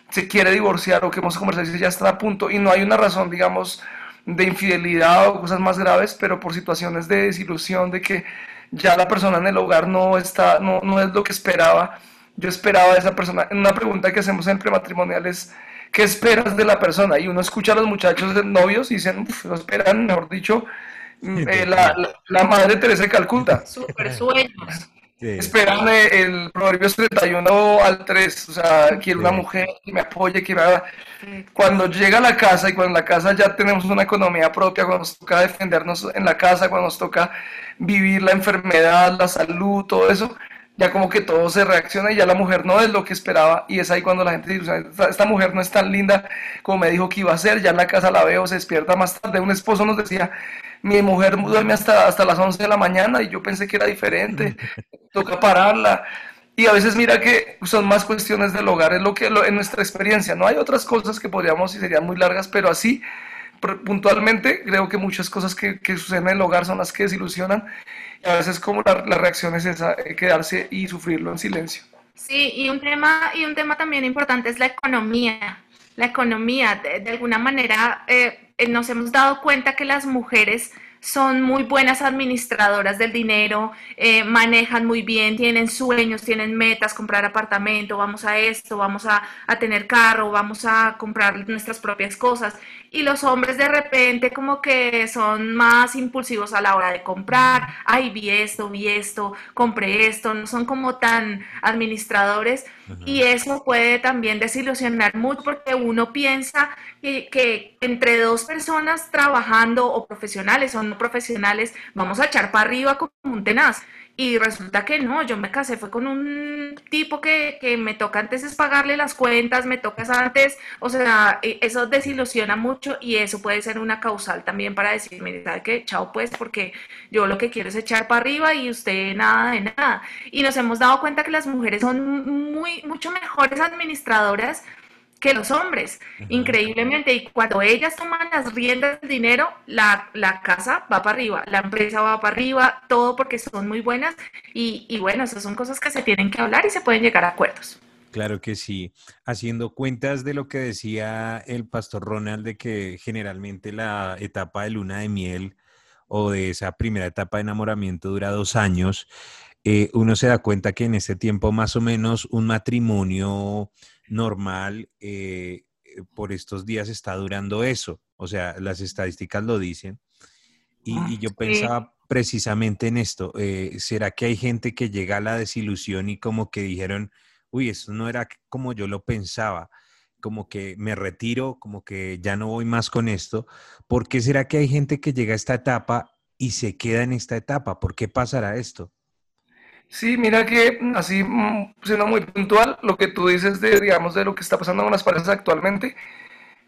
se quiere divorciar o que hemos conversado y ya está a punto y no hay una razón, digamos, de infidelidad o cosas más graves, pero por situaciones de desilusión, de que ya la persona en el hogar no está, no, no es lo que esperaba. Yo esperaba de esa persona. Una pregunta que hacemos en el prematrimonial es, ¿qué esperas de la persona? Y uno escucha a los muchachos de novios y dicen, lo esperan, mejor dicho, eh, la, la, madre Teresa de Calcuta. Super sueños. Esperan el Proverbios 31 al 3, o sea, quiero una mujer que me apoye, que me haga... Cuando llega a la casa y cuando en la casa ya tenemos una economía propia, cuando nos toca defendernos en la casa, cuando nos toca vivir la enfermedad, la salud, todo eso, ya como que todo se reacciona y ya la mujer no es lo que esperaba y es ahí cuando la gente dice, esta mujer no es tan linda como me dijo que iba a ser, ya en la casa la veo, se despierta más tarde. Un esposo nos decía, mi mujer duerme hasta, hasta las 11 de la mañana y yo pensé que era diferente, toca pararla. Y a veces mira que son más cuestiones del hogar, es lo que en nuestra experiencia, no hay otras cosas que podríamos y serían muy largas, pero así puntualmente creo que muchas cosas que, que, suceden en el hogar son las que desilusionan y a veces como la, reacción es esa, eh, quedarse y sufrirlo en silencio. Sí, y un tema, y un tema también importante es la economía. La economía, de, alguna manera, eh, nos hemos dado cuenta que las mujeres son muy buenas administradoras del dinero, eh, manejan muy bien, tienen sueños, tienen metas, comprar apartamento, vamos a esto, vamos a, a, tener carro, vamos a comprar nuestras propias cosas. Y los hombres de repente como que son más impulsivos a la hora de comprar, ay, vi esto, vi esto, compré esto, no son como tan administradores. Y eso puede también desilusionar mucho porque uno piensa que, que, entre dos personas trabajando o profesionales o no profesionales, vamos a echar para arriba como un tenaz. Y resulta que no, yo me casé, fue con un tipo que, que me toca antes es pagarle las cuentas, me toca antes, o sea, e, eso desilusiona mucho y eso puede ser una causal también para decirme, ¿sabe qué? Chao pues, porque yo lo que quiero es echar para arriba y usted nada de nada. Y nos hemos dado cuenta que las mujeres son muy, mucho mejores administradoras que los hombres, increíblemente. Y cuando ellas toman las riendas del dinero, la, la, casa va para arriba, la empresa va para arriba, todo porque son muy buenas. Y, y bueno, esas son cosas que se tienen que hablar y se pueden llegar a acuerdos. Claro que sí. Haciendo cuentas de lo que decía el pastor Ronald, de que generalmente la etapa de luna de miel o de esa primera etapa de enamoramiento dura dos años, eh, uno se da cuenta que en ese tiempo más o menos un matrimonio normal eh, eh, por estos días está durando eso. O sea, las estadísticas lo dicen. Y, ah, yo pensaba precisamente en esto. Eh, ¿Será que hay gente que llega a la desilusión y como que dijeron, uy, eso no era como yo lo pensaba? Como que me retiro, como que ya no voy más con esto. ¿Por qué será que hay gente que llega a esta etapa y se queda en esta etapa? ¿Por qué pasará esto? Sí, mira que mm, así mm, siendo muy puntual, lo que tú dices de, digamos, de lo que está pasando con las parejas actualmente,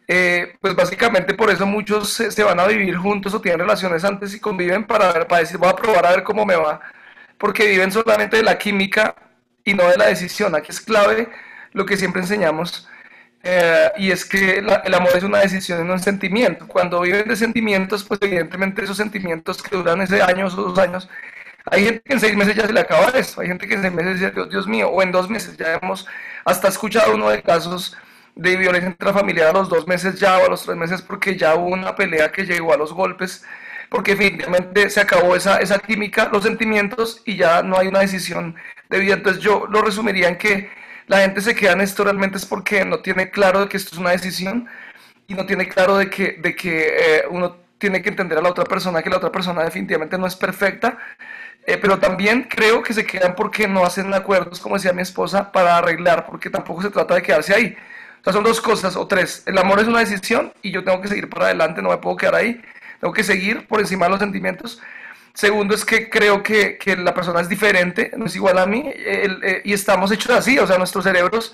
eh, pues básicamente por eso muchos se, van a vivir juntos o tienen relaciones antes y conviven para, ver, para decir, voy a probar a ver cómo me va, porque viven solamente de la química y no de la decisión. Aquí es clave lo que siempre enseñamos, eh, y es que el amor es una decisión y no un sentimiento. Cuando viven de sentimientos, pues evidentemente esos sentimientos que duran ese año o dos años, hay gente que en seis meses ya se le acaba eso, hay gente que en seis meses dice, Dios, Dios mío, o en dos meses ya hemos hasta escuchado uno de casos de violencia intrafamiliar a los dos meses ya o a los tres meses porque ya hubo una pelea que llegó a los golpes, porque finalmente se acabó esa, esa química, los sentimientos y ya no hay una decisión de vida. Entonces yo lo resumiría en que la gente se queda en esto realmente es porque no tiene claro de que esto es una decisión y no tiene claro de que, de que eh, uno tiene que entender a la otra persona, que la otra persona definitivamente no es perfecta eh, pero también creo que se quedan porque no hacen acuerdos, como decía mi esposa, para arreglar, porque tampoco se trata de quedarse ahí. O sea, son dos cosas o tres. El amor es una decisión y yo tengo que seguir para adelante, no me puedo quedar ahí. Tengo que seguir por encima de los sentimientos. Segundo es que creo que, que la persona es diferente, no es igual a mí eh, y estamos hechos así, o sea, nuestros cerebros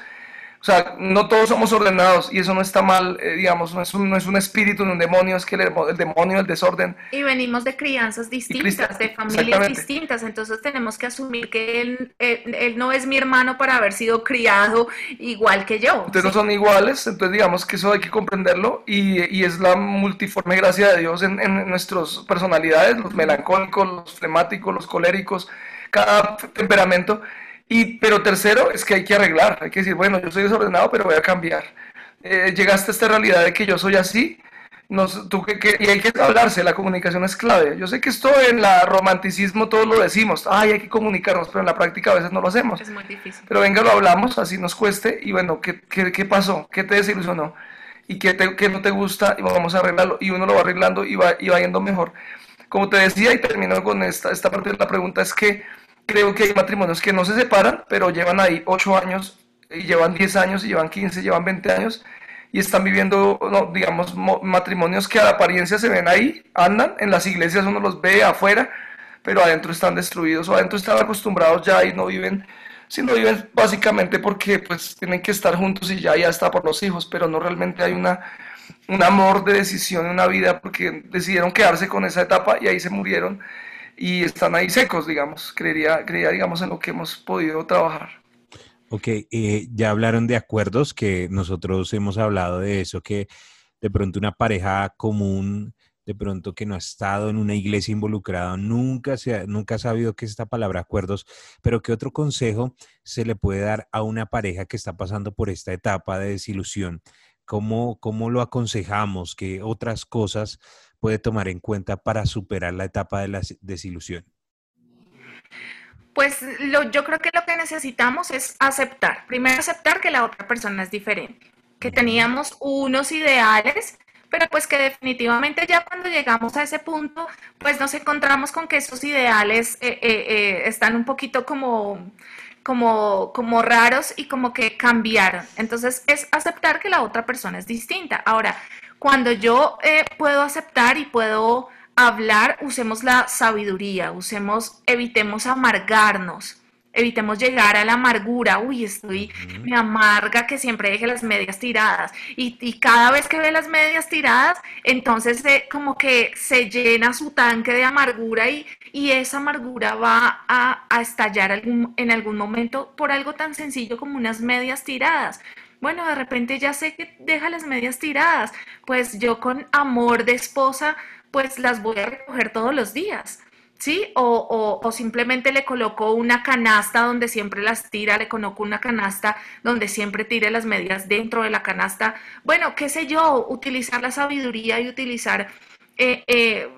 o sea, no todos somos ordenados y eso no está mal, eh, digamos, no es, un, no es un espíritu, no un demonio, es que el, demonio, el desorden. Y venimos de crianzas distintas, de familias distintas, entonces tenemos que asumir que él, él, no es mi hermano para haber sido criado igual que yo. Ustedes no son iguales, entonces digamos que eso hay que comprenderlo y, y es la multiforme gracia de Dios en, en nuestras personalidades, los melancólicos, los flemáticos, los coléricos, cada temperamento y, pero tercero es que hay que arreglar, hay que decir, bueno, yo soy desordenado, pero voy a cambiar. Eh, llegaste a esta realidad de que yo soy así, tú, que, y hay que hablarse, la comunicación es clave. Yo sé que esto en la romanticismo todos lo decimos, ay, hay que comunicarnos, pero en la práctica a veces no lo hacemos. Es muy difícil. Pero venga, lo hablamos, así nos cueste, y bueno, ¿qué, qué, qué pasó? ¿Qué te desilusionó? ¿Y qué, te, qué no te gusta? Y vamos a arreglarlo, y uno lo va arreglando y va, y va yendo mejor. Como te decía, y termino con esta, esta parte de la pregunta, es que creo que hay matrimonios que no se separan, pero llevan ahí 8 años, y llevan 10 años, y llevan 15, llevan 20 años, y están viviendo, no, digamos, matrimonios que a la apariencia se ven ahí, andan, en las iglesias uno los ve afuera, pero adentro están destruidos, o adentro están acostumbrados ya y no viven, sino viven básicamente porque pues tienen que estar juntos y ya, ya está por los hijos, pero no realmente hay una, un amor de decisión en una vida porque decidieron quedarse con esa etapa y ahí se murieron y están ahí secos, digamos. Creería, creería digamos, en lo que hemos podido trabajar. Ok, eh, ya hablaron de acuerdos, que nosotros hemos hablado de eso, que de pronto una pareja común, de pronto que no ha estado en una iglesia involucrada, nunca, se ha, nunca ha sabido qué es esta palabra acuerdos, pero ¿qué otro consejo se le puede dar a una pareja que está pasando por esta etapa de desilusión? ¿Cómo, cómo lo aconsejamos? ¿Qué otras cosas puede tomar en cuenta para superar la etapa de la desilusión? Pues lo, yo creo que lo que necesitamos es aceptar. Primero aceptar que la otra persona es diferente, que teníamos unos ideales, pero pues que definitivamente ya cuando llegamos a ese punto, pues nos encontramos con que esos ideales eh, eh, eh, están un poquito como, como, como raros y como que cambiaron. Entonces es aceptar que la otra persona es distinta. Ahora, cuando yo eh, puedo aceptar y puedo hablar, usemos la sabiduría, usemos, evitemos amargarnos evitemos llegar a la amargura, uy, estoy, me amarga que siempre deje las medias tiradas. Y, cada vez que ve las medias tiradas, entonces como que se llena su tanque de amargura y, y esa amargura va a, a estallar en algún momento por algo tan sencillo como unas medias tiradas. Bueno, de repente ya sé que deja las medias tiradas, pues yo con amor de esposa, pues las voy a recoger todos los días. ¿sí? O, o, simplemente le colocó una canasta donde siempre las tira, le colocó una canasta donde siempre tire las medias dentro de la canasta. Bueno, qué sé yo, utilizar la sabiduría y utilizar eh, eh,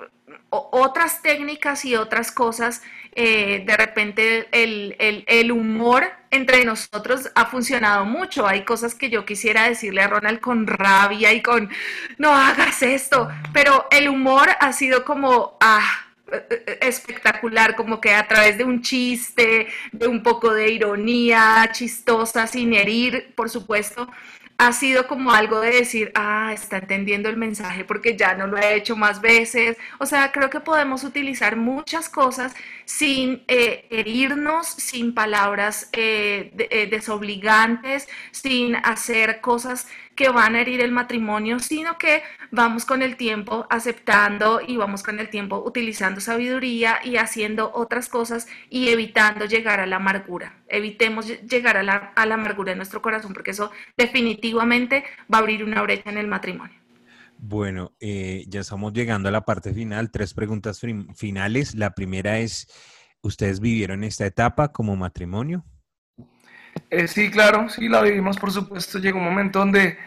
otras técnicas y otras cosas. Eh, de repente el, el, humor entre nosotros ha funcionado mucho. Hay cosas que yo quisiera decirle a Ronald con rabia y con, no hagas esto, pero el humor ha sido como, ah, espectacular, como que a través de un chiste, de un poco de ironía chistosa, sin herir, por supuesto, ha sido como algo de decir, ah, está entendiendo el mensaje porque ya no lo he hecho más veces. O sea, creo que podemos utilizar muchas cosas sin eh, herirnos, sin palabras eh, eh, desobligantes, sin hacer cosas que van a herir el matrimonio, sino que vamos con el tiempo aceptando y vamos con el tiempo utilizando sabiduría y haciendo otras cosas y evitando llegar a la amargura. Evitemos llegar a la, amargura en nuestro corazón porque eso definitivamente va a abrir una brecha en el matrimonio. Bueno, eh, ya estamos llegando a la parte final. Tres preguntas finales. La primera es, ¿ustedes vivieron esta etapa como matrimonio? Eh, sí, claro, sí, la vivimos, por supuesto. Llegó un momento donde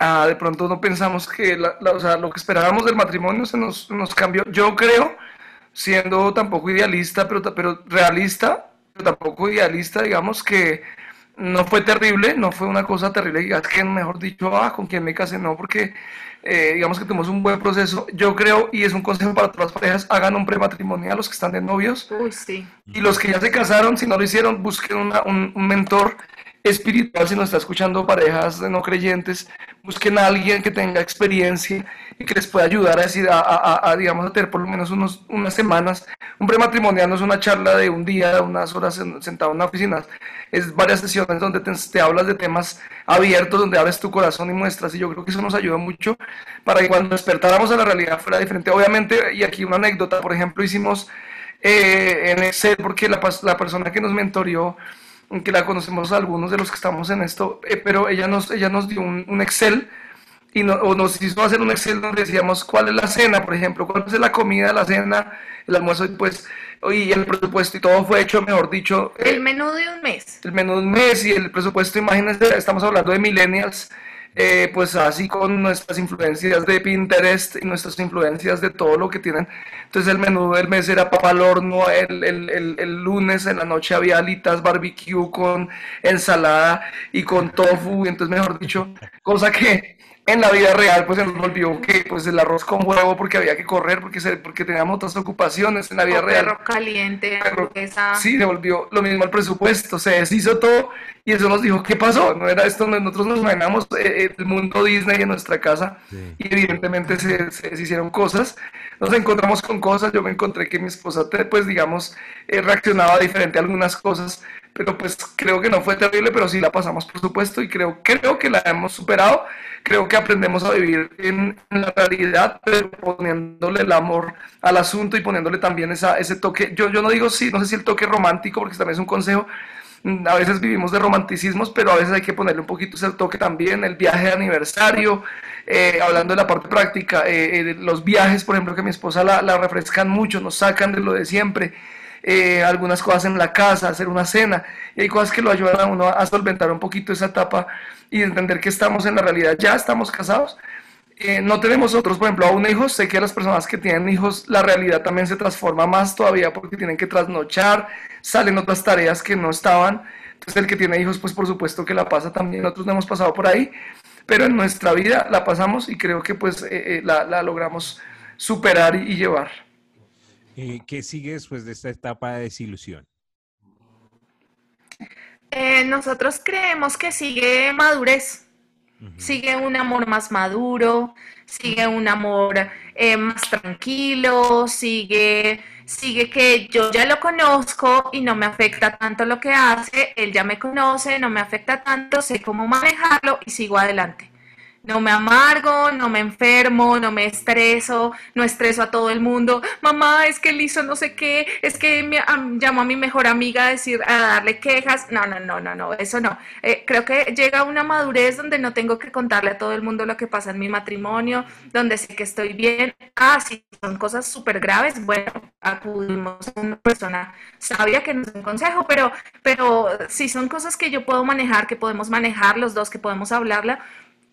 ah, de pronto no pensamos que o sea, lo que esperábamos del matrimonio se nos, nos cambió. Yo creo, siendo tampoco idealista, pero, pero realista, pero tampoco idealista, digamos que no fue terrible, no fue una cosa terrible, digas que mejor dicho, ah, con quién me casé, no, porque eh, digamos que tuvimos un buen proceso. Yo creo, y es un consejo para todas las parejas, hagan un prematrimonial, los que están de novios. Uy, sí. Y los que ya se casaron, si no lo hicieron, busquen un, un mentor espiritual, si nos está escuchando parejas no creyentes, busquen a alguien que tenga experiencia y que les pueda ayudar a, decir, a, digamos, a tener por lo menos unos, unas semanas. Un prematrimonial no es una charla de un día, unas horas sentado en una oficina, es varias sesiones donde te, hablas de temas abiertos, donde abres tu corazón y muestras, y yo creo que eso nos ayuda mucho para que cuando despertáramos a la realidad fuera diferente. Obviamente, y aquí una anécdota, por ejemplo, hicimos eh, en Excel, porque la, la persona que nos mentorió, que la conocemos algunos de los que estamos en esto, eh, pero ella nos, ella nos dio un, Excel y nos hizo hacer un Excel donde decíamos cuál es la cena, por ejemplo, cuál es la comida, la cena, el almuerzo, pues, y el presupuesto, y todo fue hecho, mejor dicho. El menú de un mes. El menú de un mes y el presupuesto, imagínense, estamos hablando de millennials, eh, pues así con nuestras influencias de Pinterest y nuestras influencias de todo lo que tienen. Entonces el menú del mes era papa al horno, el, el, el, el lunes en la noche había alitas barbecue con ensalada y con tofu, entonces mejor dicho, cosa que en la vida real pues se nos volvió que pues el arroz con huevo porque había que correr porque se, porque teníamos otras ocupaciones en la vida real. perro caliente esa sí se volvió lo mismo el presupuesto se deshizo todo y eso nos dijo qué pasó no era esto nosotros nos imaginamos eh, eh, el mundo Disney en nuestra casa y evidentemente se, se, hicieron cosas. Nos encontramos con cosas yo me encontré que mi esposa pues digamos eh, reaccionaba diferente a algunas cosas pero pues creo que no fue terrible, pero sí la pasamos por supuesto y creo, creo que la hemos superado, creo que aprendemos a vivir en, la realidad, pero poniéndole el amor al asunto y poniéndole también esa, ese toque, yo, yo no digo sí, no sé si el toque romántico, porque también es un consejo, mm, a veces vivimos de romanticismos, pero a veces hay que ponerle un poquito ese toque también, el viaje de aniversario, eh, hablando de la parte práctica, eh, eh, los viajes, por ejemplo, que mi esposa la, la refrescan mucho, nos sacan de lo de siempre, eh, algunas cosas en la casa, hacer una cena, y hay cosas que lo ayudan a uno a solventar un poquito esa etapa y entender que estamos en la realidad, ya estamos casados. Eh, no tenemos otros, por ejemplo, a un hijo, sé que las personas que tienen hijos, la realidad también se transforma más todavía porque tienen que trasnochar, salen otras tareas que no estaban. Entonces el que tiene hijos, pues por supuesto que la pasa también, nosotros no hemos pasado por ahí, pero en nuestra vida la pasamos y creo que pues eh, la, logramos superar y llevar. Eh, ¿Qué sigue después de esta etapa de desilusión? Eh, nosotros creemos que sigue madurez, Sigue un amor más maduro, sigue un amor eh, más tranquilo, sigue, sigue que yo ya lo conozco y no me afecta tanto lo que hace, él ya me conoce, no me afecta tanto, sé cómo manejarlo y sigo adelante. No me amargo, no me enfermo, no me estreso, no estreso a todo el mundo. Mamá, es que él hizo no sé qué, es que me, llamo a mi mejor amiga a decir, a darle quejas. No, no, no, no, no, eso no. Eh, creo que llega una madurez donde no tengo que contarle a todo el mundo lo que pasa en mi matrimonio, donde sé que estoy bien. Ah, si son cosas súper graves, bueno, acudimos a una persona sabia que nos dé un consejo, pero, pero si son cosas que yo puedo manejar, que podemos manejar los dos, que podemos hablarla,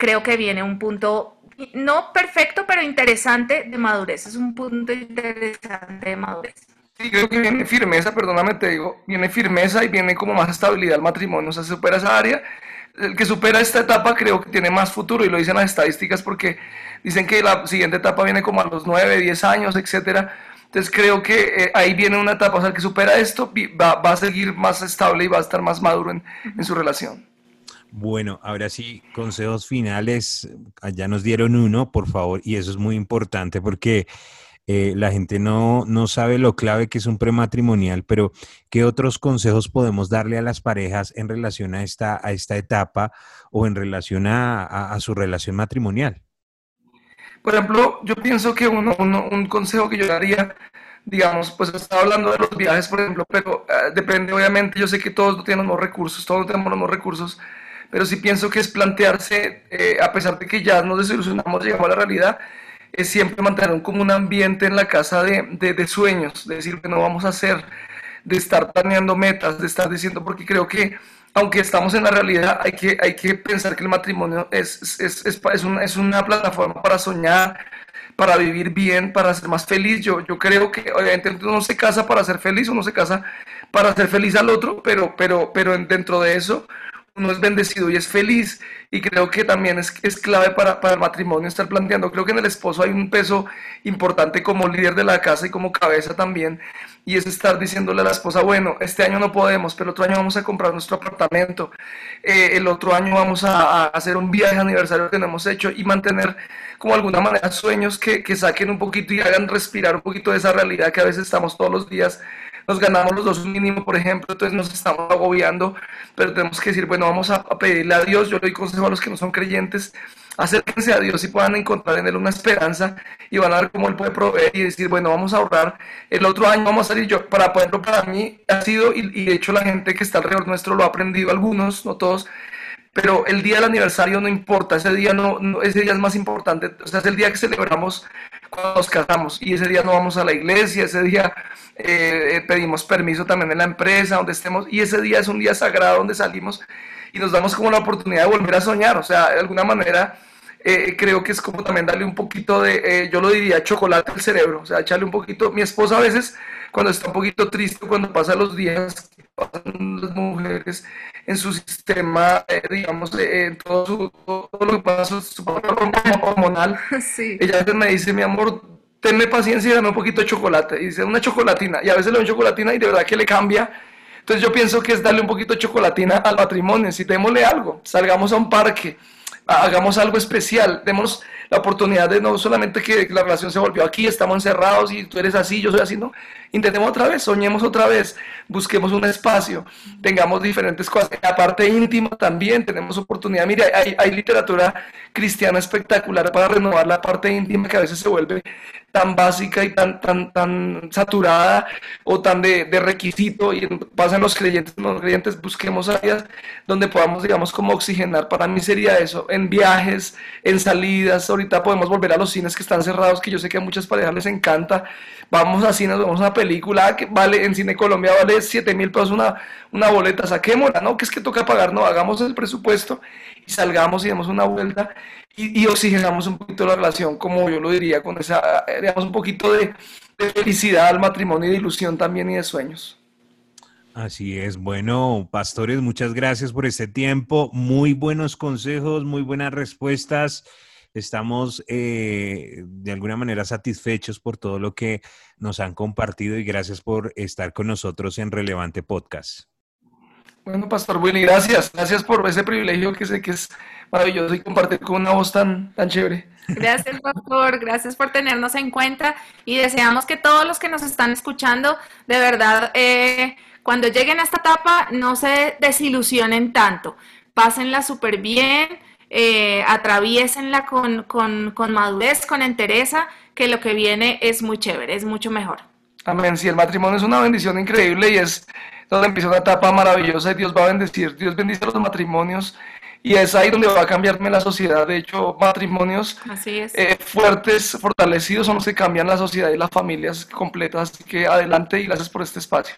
creo que viene un punto, no perfecto, pero interesante de madurez. Es un punto interesante de madurez. Sí, creo que viene firmeza, perdóname, te digo, viene firmeza y viene como más estabilidad al matrimonio, o sea, se supera esa área. El que supera esta etapa creo que tiene más futuro y lo dicen las estadísticas porque dicen que la siguiente etapa viene como a los 9, 10 años, etcétera. Entonces creo que eh, ahí viene una etapa, o sea, el que supera esto va, va, a seguir más estable y va a estar más maduro en, en su relación. Bueno, ahora sí, consejos finales. Allá nos dieron uno, por favor, y eso es muy importante porque eh, la gente no, no sabe lo clave que es un prematrimonial, pero ¿qué otros consejos podemos darle a las parejas en relación a esta, a esta etapa o en relación a, su relación matrimonial? Por ejemplo, yo pienso que uno, un consejo que yo daría, digamos, pues estaba hablando de los viajes, por ejemplo, pero eh, depende, obviamente, yo sé que todos no tenemos recursos, todos tenemos los recursos, pero sí pienso que es plantearse, eh, a pesar de que ya nos desilusionamos, llegamos a la realidad, es siempre mantener como un ambiente en la casa de, de, sueños, de decir que no vamos a hacer, de estar planeando metas, de estar diciendo, porque creo que aunque estamos en la realidad, hay que, hay que pensar que el matrimonio es, es, es, es una, es una plataforma para soñar, para vivir bien, para ser más feliz. Yo, yo creo que obviamente uno se casa para ser feliz, uno se casa para hacer feliz al otro, pero, pero, pero dentro de eso uno es bendecido y es feliz y creo que también es, es clave para, para, el matrimonio estar planteando. Creo que en el esposo hay un peso importante como líder de la casa y como cabeza también y es estar diciéndole a la esposa, bueno, este año no podemos, pero el otro año vamos a comprar nuestro apartamento, eh, el otro año vamos a, hacer un viaje aniversario que no hemos hecho y mantener como alguna manera sueños que, que saquen un poquito y hagan respirar un poquito de esa realidad que a veces estamos todos los días nos ganamos los dos mínimo, por ejemplo, entonces nos estamos agobiando, pero tenemos que decir, bueno, vamos a, pedirle a Dios, yo le doy consejo a los que no son creyentes, acérquense a Dios y puedan encontrar en Él una esperanza y van a ver cómo Él puede proveer y decir, bueno, vamos a ahorrar, el otro año vamos a salir yo, para poderlo para mí ha sido, y, de hecho la gente que está alrededor nuestro lo ha aprendido, algunos, no todos, pero el día del aniversario no importa, ese día no, no, ese día es más importante, o sea, es el día que celebramos cuando nos casamos. Y ese día no vamos a la iglesia, ese día eh, eh, pedimos permiso también en la empresa donde estemos. Y ese día es un día sagrado donde salimos y nos damos como la oportunidad de volver a soñar, o sea, de alguna manera eh, creo que es como también darle un poquito de, yo lo diría, chocolate al cerebro, o sea, echarle un poquito, mi esposa a veces cuando está un poquito triste, cuando pasa los días pasan las mujeres en su sistema, digamos, en todo, su, todo, lo que pasa, su, hormonal, sí. ella me dice, mi amor, tenme paciencia y dame un poquito de chocolate. Y dice, una chocolatina. Y a veces le doy chocolatina y de verdad que le cambia. Entonces yo pienso que es darle un poquito de chocolatina al matrimonio. Si démosle algo, salgamos a un parque, hagamos algo especial, demos la oportunidad de no solamente que la relación se volvió aquí, estamos encerrados y tú eres así, yo soy así, no. Intentemos otra vez, soñemos otra vez, busquemos un espacio, tengamos diferentes cosas. En la parte íntima también tenemos oportunidad. Mire, hay, literatura cristiana espectacular para renovar la parte íntima que a veces se vuelve tan básica y tan, tan, tan saturada o tan de, requisito y pasan los creyentes, los creyentes busquemos áreas donde podamos, digamos, como oxigenar. Para mí sería eso, en viajes, en salidas, ahorita podemos volver a los cines que están cerrados, que yo sé que a muchas parejas les encanta. Vamos a cines, vemos una película que vale, en Cine Colombia vale 7 mil pesos una, una boleta, saquémosla, ¿no? Que es que toca pagar, no, hagamos el presupuesto y salgamos y demos una vuelta y, oxigenamos un poquito la relación, como yo lo diría, con esa, digamos, un poquito de, felicidad al matrimonio y de ilusión también y de sueños. Así es. Bueno, pastores, muchas gracias por este tiempo. Muy buenos consejos, muy buenas respuestas. Estamos eh, de alguna manera satisfechos por todo lo que nos han compartido y gracias por estar con nosotros en Relevante Podcast. Bueno, Pastor Willy, gracias. Gracias por ese privilegio que sé que es maravilloso y compartir con una voz tan, tan chévere. Gracias, Pastor. Gracias por tenernos en cuenta y deseamos que todos los que nos están escuchando, de verdad, eh, cuando lleguen a esta etapa, no se desilusionen tanto. Pásenla súper bien, eh, atraviesenla con, con, con madurez, con entereza, que lo que viene es muy chévere, es mucho mejor. Amén. Sí, el matrimonio es una bendición increíble y es donde empieza una etapa maravillosa y Dios va a bendecir. Dios bendice los matrimonios y es ahí donde va a cambiarme la sociedad. De hecho, matrimonios eh, fuertes, fortalecidos son los que cambian la sociedad y las familias completas. Así que adelante y gracias por este espacio.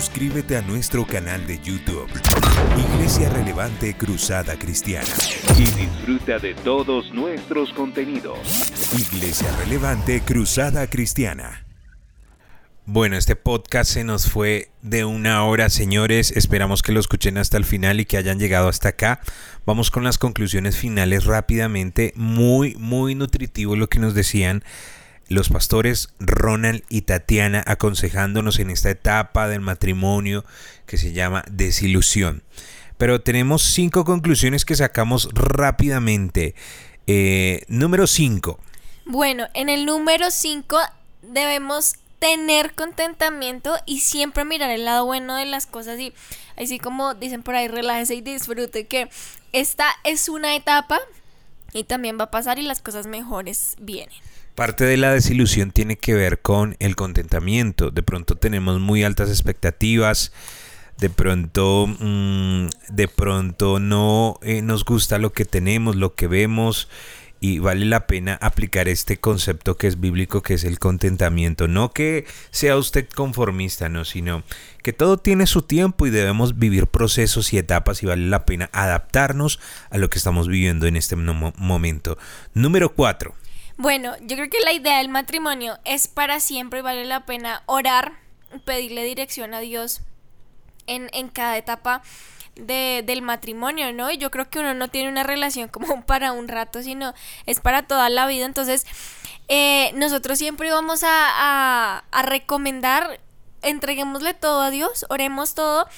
Suscríbete a nuestro canal de YouTube, Iglesia Relevante Cruzada Cristiana. Y disfruta de todos nuestros contenidos. Iglesia Relevante Cruzada Cristiana. Bueno, este podcast se nos fue de una hora, señores. Esperamos que lo escuchen hasta el final y que hayan llegado hasta acá. Vamos con las conclusiones finales rápidamente. Muy, muy nutritivo lo que nos decían los pastores Ronald y Tatiana aconsejándonos en esta etapa del matrimonio que se llama desilusión. Pero tenemos cinco conclusiones que sacamos rápidamente. Eh, número 5. Bueno, en el número 5 debemos tener contentamiento y siempre mirar el lado bueno de las cosas y así como dicen por ahí, relájese y disfrute que esta es una etapa y también va a pasar y las cosas mejores vienen. Parte de la desilusión tiene que ver con el contentamiento. De pronto tenemos muy altas expectativas, de pronto, mm, de pronto no eh, nos gusta lo que tenemos, lo que vemos y vale la pena aplicar este concepto que es bíblico, que es el contentamiento. No que sea usted conformista, no, sino que todo tiene su tiempo y debemos vivir procesos y etapas y vale la pena adaptarnos a lo que estamos viviendo en este momento. Número 4. Bueno, yo creo que la idea del matrimonio es para siempre y vale la pena orar, pedirle dirección a Dios en, en cada etapa de, del matrimonio, ¿no? Y yo creo que uno no tiene una relación como para un rato, sino es para toda la vida. Entonces, eh, nosotros siempre vamos a, a, recomendar, entreguémosle todo a Dios, oremos todo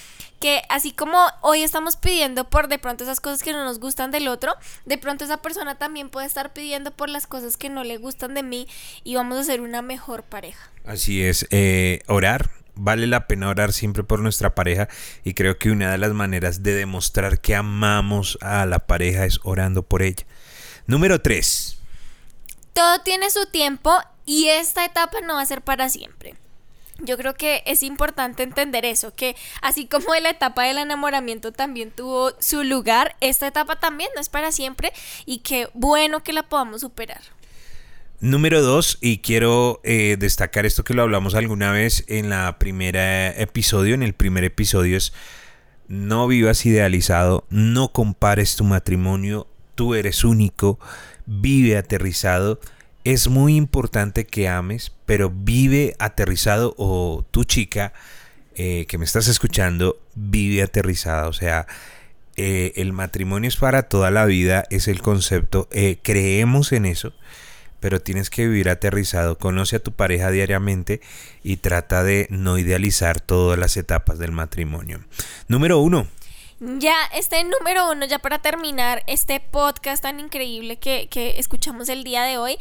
que así como hoy estamos pidiendo por de pronto esas cosas que no nos gustan del otro, de pronto esa persona también puede estar pidiendo por las cosas que no le gustan de mí y vamos a ser una mejor pareja. Así es, eh, orar, vale la pena orar siempre por nuestra pareja y creo que una de las maneras de demostrar que amamos a la pareja es orando por ella. Número 3. Todo tiene su tiempo y esta etapa no va a ser para siempre. Yo creo que es importante entender eso, que así como la etapa del enamoramiento también tuvo su lugar, esta etapa también no es para siempre y qué bueno que la podamos superar. Número dos, y quiero eh, destacar esto que lo hablamos alguna vez en la primera episodio, en el primer episodio es no vivas idealizado, no compares tu matrimonio, tú eres único, vive aterrizado. Es muy importante que ames, pero vive aterrizado o tu chica eh, que me estás escuchando, vive aterrizada. O sea, eh, el matrimonio es para toda la vida, es el concepto, creemos en eso pero tienes que vivir aterrizado. Conoce a tu pareja diariamente y trata de no idealizar todas las etapas del matrimonio. Número uno, ya, este número uno, ya para terminar este podcast tan increíble que, que, escuchamos el día de hoy,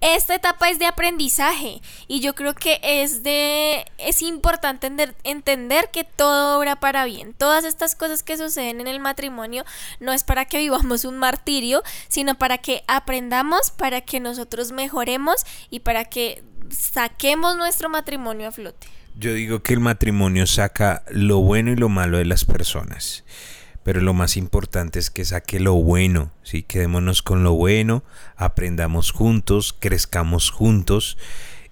esta etapa es de aprendizaje y yo creo que es de, es importante entender, que todo obra para bien. Todas estas cosas que suceden en el matrimonio no es para que vivamos un martirio, sino para que aprendamos, para que nosotros mejoremos y para que saquemos nuestro matrimonio a flote. Yo digo que el matrimonio saca lo bueno y lo malo de las personas. Pero lo más importante es que saque lo bueno, ¿sí? Quedémonos con lo bueno, aprendamos juntos, crezcamos juntos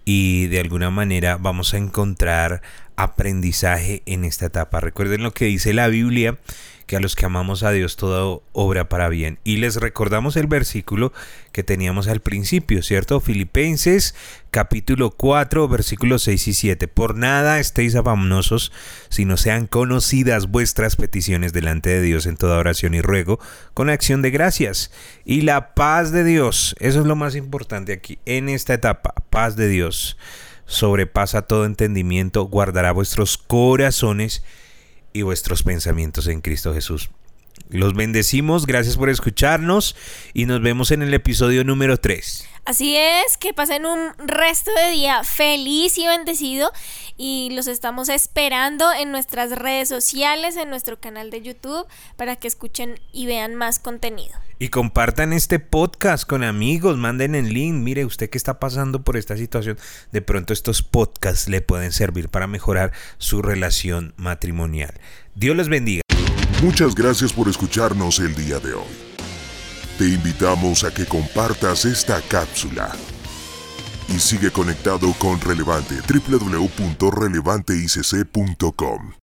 y de alguna manera vamos a encontrar aprendizaje en esta etapa. Recuerden lo que dice la Biblia que a los que amamos a Dios todo obra para bien. Y les recordamos el versículo que teníamos al principio, ¿cierto? Filipenses capítulo 4 versículos 6 y 7. Por nada estéis afanosos, sino sean conocidas vuestras peticiones delante de Dios en toda oración y ruego, con acción de gracias. Y la paz de Dios, eso es lo más importante aquí, en esta etapa, paz de Dios, sobrepasa todo entendimiento, guardará vuestros corazones y vuestros pensamientos en Cristo Jesús. Los bendecimos, gracias por escucharnos y nos vemos en el episodio número 3. Así es, que pasen un resto de día feliz y bendecido y los estamos esperando en nuestras redes sociales, en nuestro canal de YouTube, para que escuchen y vean más contenido. Y compartan este podcast con amigos, manden el link, mire usted que está pasando por esta situación, de pronto estos podcasts le pueden servir para mejorar su relación matrimonial. Dios les bendiga. Muchas gracias por escucharnos el día de hoy. Te invitamos a que compartas esta cápsula y sigue conectado con Relevante www.relevanteicc.com.